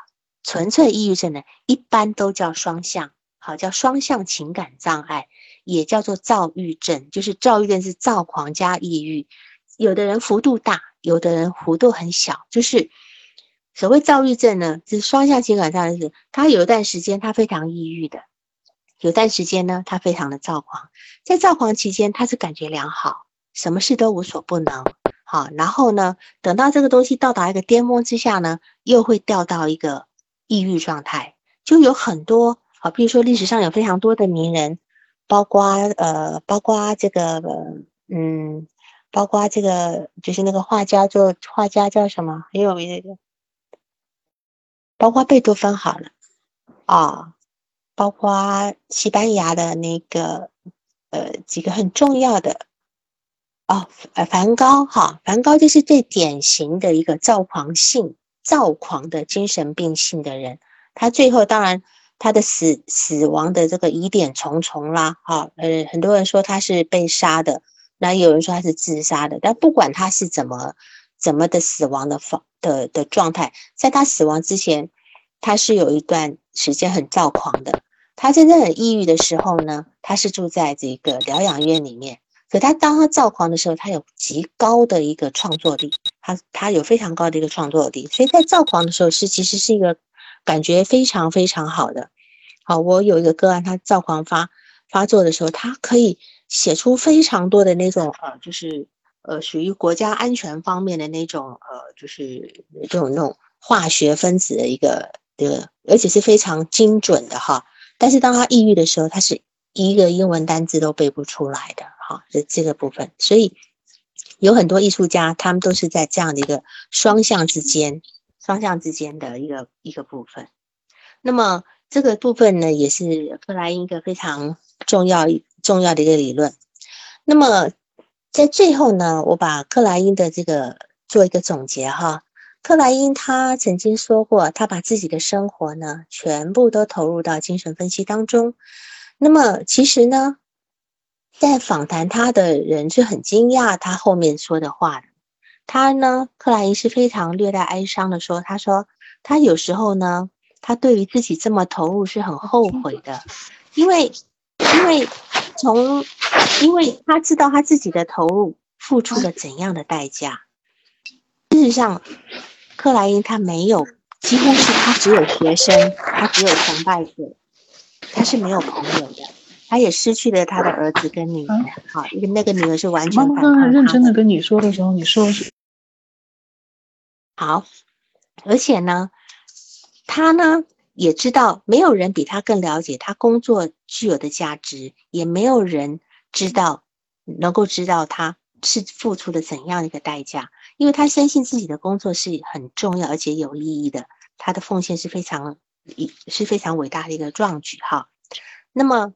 纯粹抑郁症呢，一般都叫双向，好，叫双向情感障碍，也叫做躁郁症。就是躁郁症是躁狂加抑郁，有的人幅度大，有的人幅度很小，就是。所谓躁郁症呢，就是双向情感障碍是，他有一段时间他非常抑郁的，有段时间呢他非常的躁狂，在躁狂期间他是感觉良好，什么事都无所不能，好，然后呢，等到这个东西到达一个巅峰之下呢，又会掉到一个抑郁状态，就有很多，好，比如说历史上有非常多的名人，包括呃，包括这个，嗯，包括这个就是那个画家，就画家叫什么很有名的。包括贝多芬好了啊，包括西班牙的那个呃几个很重要的哦，呃梵高哈，梵高就是最典型的一个躁狂性、躁狂的精神病性的人。他最后当然他的死死亡的这个疑点重重啦，哈，呃很多人说他是被杀的，那有人说他是自杀的，但不管他是怎么。怎么的死亡的方的的状态，在他死亡之前，他是有一段时间很躁狂的。他真正很抑郁的时候呢，他是住在这个疗养院里面。可他当他躁狂的时候，他有极高的一个创作力，他他有非常高的一个创作力。所以在躁狂的时候是其实是一个感觉非常非常好的。好，我有一个个案，他躁狂发发作的时候，他可以写出非常多的那种呃，就是。呃，属于国家安全方面的那种，呃，就是这种那种化学分子的一个的，而且是非常精准的哈。但是当他抑郁的时候，他是一个英文单字都背不出来的哈，这这个部分。所以有很多艺术家，他们都是在这样的一个双向之间，双向之间的一个一个部分。那么这个部分呢，也是克莱因一个非常重要。重要的一个理论。那么在最后呢，我把克莱因的这个做一个总结哈。克莱因他曾经说过，他把自己的生活呢全部都投入到精神分析当中。那么其实呢，在访谈他的人是很惊讶他后面说的话的。他呢，克莱因是非常略带哀伤的说，他说他有时候呢，他对于自己这么投入是很后悔的，因为因为从因为他知道他自己的投入付出了怎样的代价。事实上，克莱因他没有，几乎是他只有学生，他只有崇拜者，他是没有朋友的，他也失去了他的儿子跟女儿。好，一个那个女儿是完全妈妈认真的跟你说的时候，你说是好，而且呢，他呢也知道没有人比他更了解他工作具有的价值，也没有人知道能够知道他是付出了怎样的一个代价。因为他相信自己的工作是很重要而且有意义的，他的奉献是非常一是非常伟大的一个壮举哈。那么，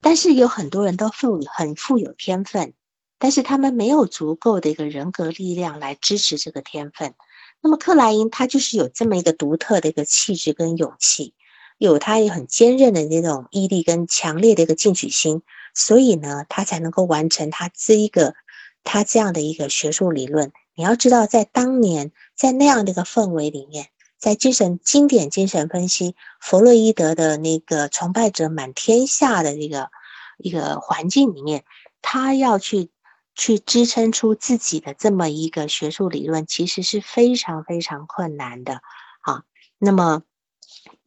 但是有很多人都富很富有天分，但是他们没有足够的一个人格力量来支持这个天分。那么克莱因他就是有这么一个独特的一个气质跟勇气，有他也很坚韧的那种毅力跟强烈的一个进取心，所以呢，他才能够完成他这一个他这样的一个学术理论。你要知道，在当年，在那样的一个氛围里面，在精神经典精神分析，弗洛伊德的那个崇拜者满天下的这个一个环境里面，他要去去支撑出自己的这么一个学术理论，其实是非常非常困难的啊。那么，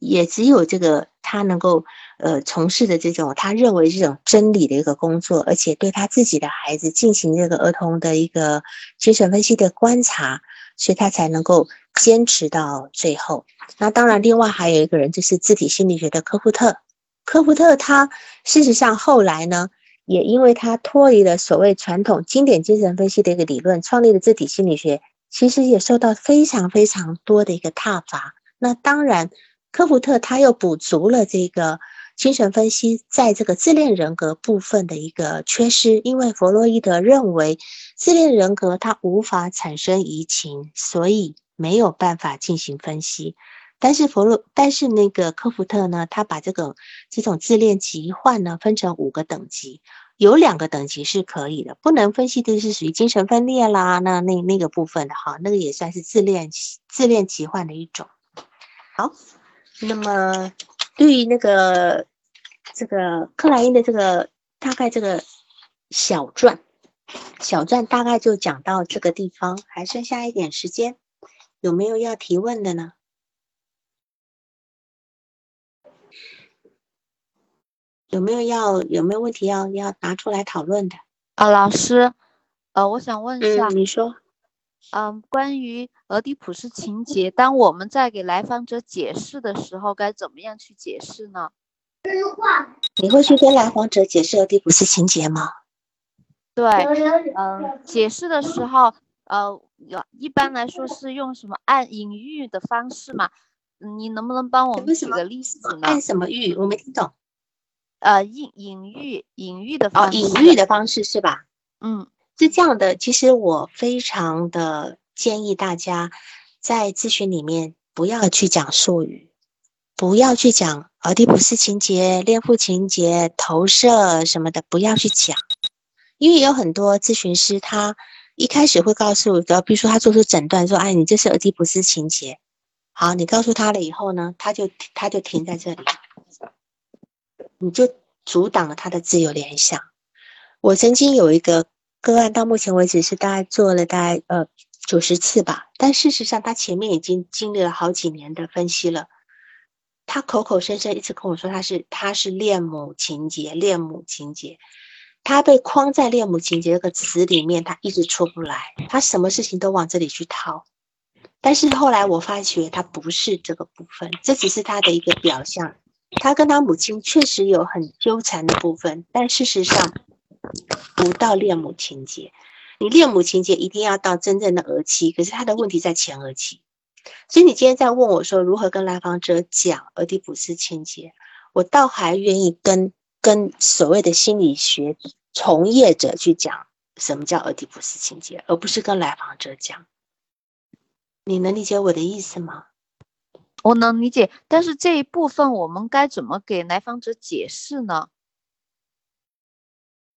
也只有这个他能够。呃，从事的这种他认为这种真理的一个工作，而且对他自己的孩子进行这个儿童的一个精神分析的观察，所以他才能够坚持到最后。那当然，另外还有一个人就是自体心理学的科夫特。科夫特他事实上后来呢，也因为他脱离了所谓传统经典精神分析的一个理论，创立了自体心理学，其实也受到非常非常多的一个挞伐。那当然，科夫特他又补足了这个。精神分析在这个自恋人格部分的一个缺失，因为弗洛伊德认为自恋人格它无法产生移情，所以没有办法进行分析。但是弗洛，但是那个科福特呢，他把这个这种自恋疾患呢分成五个等级，有两个等级是可以的，不能分析的是属于精神分裂啦，那那那个部分的哈，那个也算是自恋自恋疾患的一种。好，那么。对于那个这个克莱因的这个大概这个小传，小传大概就讲到这个地方，还剩下一点时间，有没有要提问的呢？有没有要有没有问题要要拿出来讨论的？啊，老师，呃，我想问一下，你说。嗯，关于俄狄浦斯情节，当我们在给来访者解释的时候，该怎么样去解释呢？你会去跟来访者解释俄狄浦斯情节吗？对，嗯，解释的时候，呃，有一般来说是用什么按隐喻的方式嘛？你能不能帮我们举个例子呢？按什么喻？我没听懂。呃，隐隐喻，隐喻的方式。哦，隐喻的方式是吧？嗯。是这样的，其实我非常的建议大家在咨询里面不要去讲术语，不要去讲俄狄浦斯情节、恋父情节、投射什么的，不要去讲，因为有很多咨询师他一开始会告诉，比如说他做出诊断说，哎，你这是俄狄浦斯情节，好，你告诉他了以后呢，他就他就停在这里，你就阻挡了他的自由联想。我曾经有一个。个案到目前为止是大概做了大概呃九十次吧，但事实上他前面已经经历了好几年的分析了。他口口声声一直跟我说他是他是恋母情节，恋母情节，他被框在恋母情节这个词里面，他一直出不来，他什么事情都往这里去套。但是后来我发觉他不是这个部分，这只是他的一个表象。他跟他母亲确实有很纠缠的部分，但事实上。不到恋母情节，你恋母情节一定要到真正的儿期，可是他的问题在前儿期，所以你今天在问我说如何跟来访者讲俄狄浦斯情节，我倒还愿意跟跟所谓的心理学从业者去讲什么叫俄狄浦斯情节，而不是跟来访者讲。你能理解我的意思吗？我能理解，但是这一部分我们该怎么给来访者解释呢？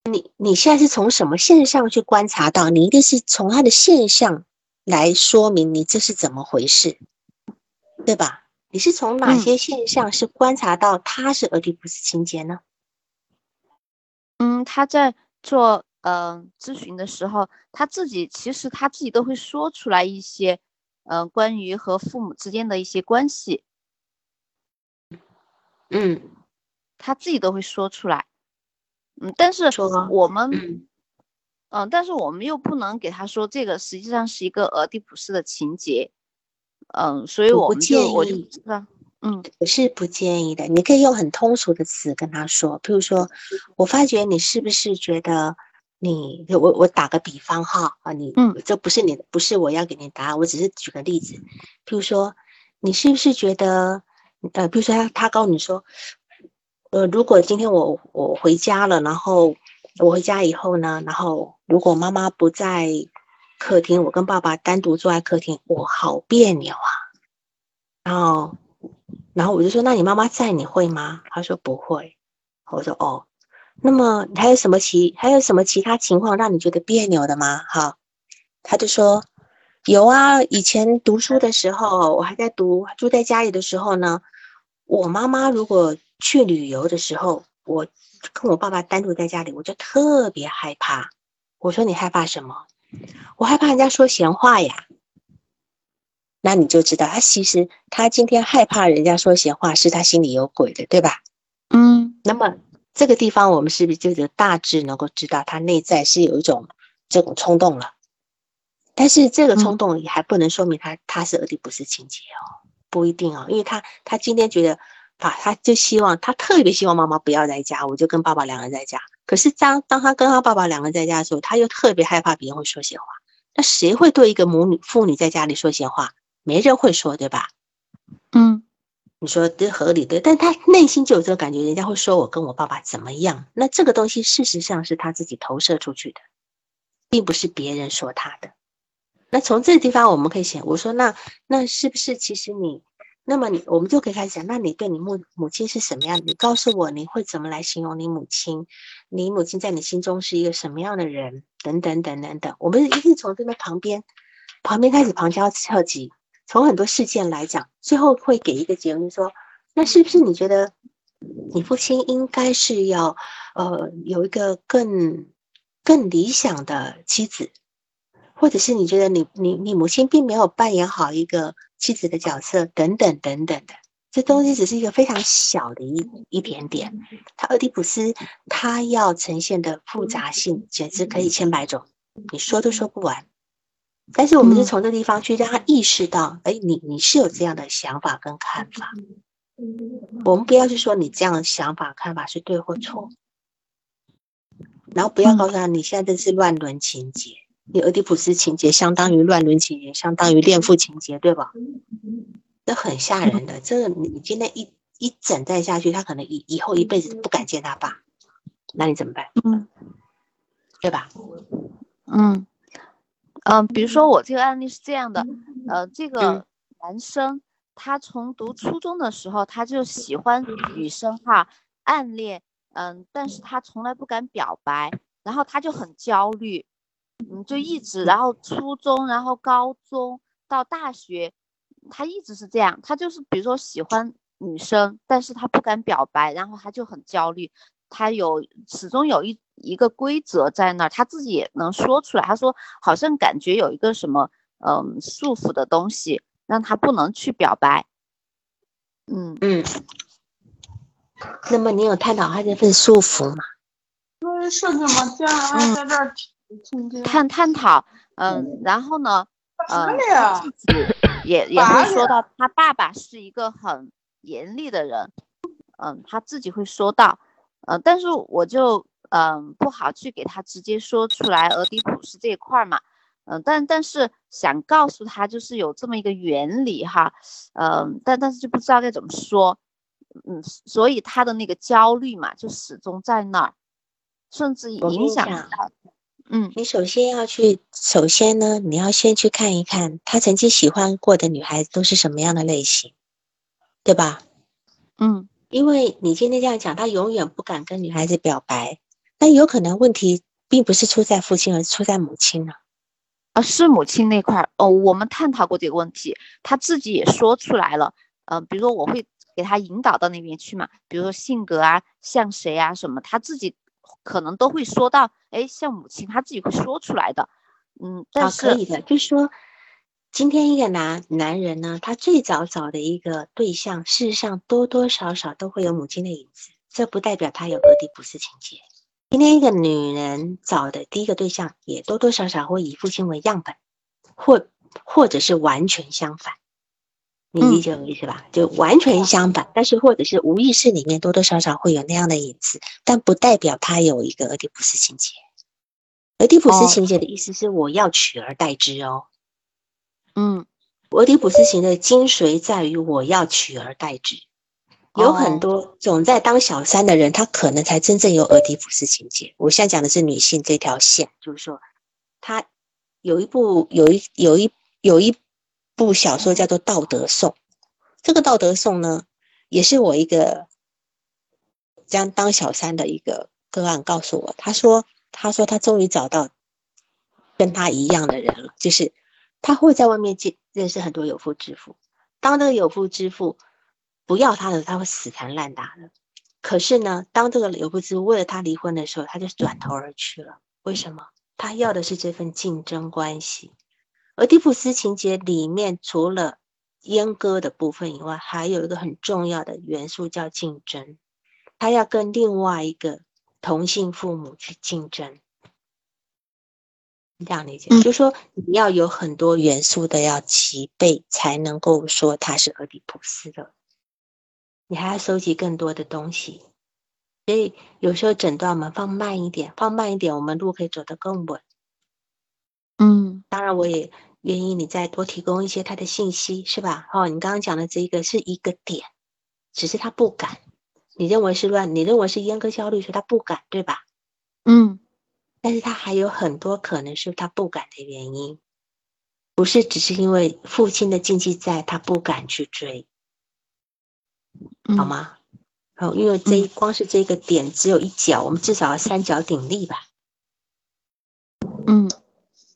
你你现在是从什么现象去观察到？你一定是从他的现象来说明你这是怎么回事，对吧？你是从哪些现象是观察到他是俄狄浦斯情节呢？嗯，他在做嗯咨询的时候，他自己其实他自己都会说出来一些。嗯，关于和父母之间的一些关系，嗯，他自己都会说出来，嗯，但是我们，嗯，但是我们又不能给他说这个实际上是一个俄狄浦斯的情节，嗯，所以我们就我就知道，嗯，我是不建议的，你可以用很通俗的词跟他说，比如说，我发觉你是不是觉得。你我我打个比方哈啊，你嗯，这不是你不是我要给你答案，我只是举个例子，譬如说，你是不是觉得呃，比如说他他告诉你说，呃，如果今天我我回家了，然后我回家以后呢，然后如果妈妈不在客厅，我跟爸爸单独坐在客厅，我好别扭啊。然后然后我就说，那你妈妈在你会吗？他说不会。我说哦。那么你还有什么其还有什么其他情况让你觉得别扭的吗？哈，他就说有啊，以前读书的时候，我还在读住在家里的时候呢，我妈妈如果去旅游的时候，我跟我爸爸单独在家里，我就特别害怕。我说你害怕什么？我害怕人家说闲话呀。那你就知道，他其实他今天害怕人家说闲话，是他心里有鬼的，对吧？嗯，那么。这个地方，我们是不是就是大致能够知道他内在是有一种这种冲动了？但是这个冲动也还不能说明他他是俄狄浦斯情节哦，不一定哦，因为他他今天觉得，啊，他就希望他特别希望妈妈不要在家，我就跟爸爸两个人在家。可是当当他跟他爸爸两个人在家的时候，他又特别害怕别人会说闲话。那谁会对一个母女妇女在家里说闲话？没人会说，对吧？嗯。你说这合理的，但他内心就有这个感觉，人家会说我跟我爸爸怎么样？那这个东西事实上是他自己投射出去的，并不是别人说他的。那从这个地方我们可以想，我说那那是不是其实你，那么你我们就可以开始讲，那你对你母母亲是什么样？你告诉我你会怎么来形容你母亲？你母亲在你心中是一个什么样的人？等等等等等，我们一定从这边旁边旁边开始旁敲侧击。从很多事件来讲，最后会给一个结论说，那是不是你觉得你父亲应该是要呃有一个更更理想的妻子，或者是你觉得你你你母亲并没有扮演好一个妻子的角色等等等等的，这东西只是一个非常小的一一点点。他俄狄浦斯他要呈现的复杂性简直可以千百种，你说都说不完。但是我们是从这地方去让他意识到，哎，你你是有这样的想法跟看法。我们不要去说你这样的想法看法是对或错，然后不要告诉他你现在这是乱伦情节，你俄狄浦斯情节相当于乱伦情节，相当于恋父情节，对吧？这很吓人的，这个你今天一一整代下去，他可能以以后一辈子不敢见他爸，那你怎么办？嗯，对吧？嗯。嗯，比如说我这个案例是这样的，呃，这个男生他从读初中的时候他就喜欢女生哈，暗恋，嗯，但是他从来不敢表白，然后他就很焦虑，嗯，就一直，然后初中，然后高中到大学，他一直是这样，他就是比如说喜欢女生，但是他不敢表白，然后他就很焦虑。他有始终有一一个规则在那儿，他自己也能说出来。他说好像感觉有一个什么嗯束缚的东西，让他不能去表白。嗯嗯。那么你有探讨他这份束缚吗？那是怎么讲啊？在这儿探探讨，嗯，然后呢，嗯，也也会说到他爸爸是一个很严厉的人，嗯，他自己会说到。嗯，但是我就嗯不好去给他直接说出来俄狄浦斯这一块嘛，嗯，但但是想告诉他就是有这么一个原理哈，嗯，但但是就不知道该怎么说，嗯，所以他的那个焦虑嘛，就始终在那儿，甚至影响到，嗯。你首先要去，首先呢，你要先去看一看他曾经喜欢过的女孩子都是什么样的类型，对吧？嗯。因为你今天这样讲，他永远不敢跟女孩子表白，那有可能问题并不是出在父亲，而是出在母亲呢、啊，是母亲那块儿哦，我们探讨过这个问题，他自己也说出来了，呃，比如说我会给他引导到那边去嘛，比如说性格啊，像谁啊什么，他自己可能都会说到，哎，像母亲，她自己会说出来的，嗯，但啊，是可以的，就是说，今天一个男男人呢，他最早找的一个对象，事实上多多少少都会有母亲的影子，这不代表他有俄狄浦斯情节。今天一个女人找的第一个对象，也多多少少会以父亲为样本，或或者是完全相反。你理嗯解我意思吧？就完全相反，但是或者是无意识里面多多少少会有那样的影子，但不代表他有一个俄狄浦斯情节。俄狄浦斯哦情节的意思是我要取而代之哦。嗯俄狄浦斯情的精髓在于我要取而代之。有很哦多总在当小三的人，他可能才真正有俄狄浦斯情节。我现在讲的是女性这条线，就是说，他有一部有一有一有一部小说叫做《道德颂》。这个《道德颂》呢，也是我一个将当小三的一个个案告诉我，他说，他说他终于找到跟他一样的人了，就是他会在外面见认识很多有夫之妇，当这个有夫之妇不要他的，他会死缠烂打的。可是呢，当这个有夫之夫为了他离婚的时候，他就转头而去了。为什么？他要的是这份竞争关系。而狄浦斯情节里面，除了阉割的部分以外，还有一个很重要的元素叫竞争。他要跟另外一个同性父母去竞争。这样理解，嗯就是说你要有很多元素的要齐备，才能够说他是俄狄浦斯的。你还要收集更多的东西，所以有时候诊断我们放慢一点，放慢一点，我们路可以走得更稳。嗯当然，我也愿意你再多提供一些他的信息，是吧？哦，你刚刚讲的这一个是一个点，只是他不敢。你认为是乱，你认为是阉割焦虑，所以他不敢，对吧？嗯但是他还有很多可能是他不敢的原因，不是只是因为父亲的禁忌在，他不敢去追，嗯，好？吗？好，因为这一光是这个点只有一角，我们至少要三角鼎立吧，嗯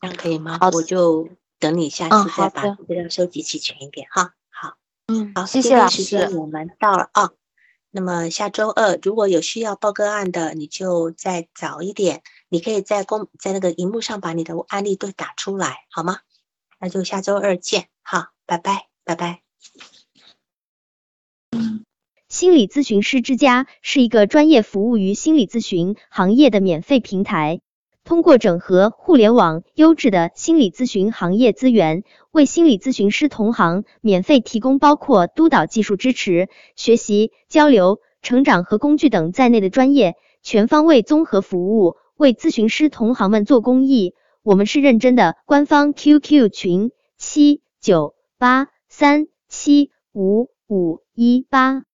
这样可以吗？好我就等你下嗯次再把资料收集齐全一点哈。好。嗯，好，谢谢老师。我们到了啊。那么下周二如果有需要报个案的，你就再早一点，你可以在公在那个荧幕上把你的案例都打出来，好吗？那就下周二见，好，拜拜，拜拜。心理咨询师之家是一个专业服务于心理咨询行业的免费平台，通过整合互联网优质的心理咨询行业资源，为心理咨询师同行免费提供包括督导技术支持、学习、交流、成长和工具等在内的专业全方位综合服务，为咨询师同行们做公益。我们是认真的，官方 QQ 群七九八三七五五一八。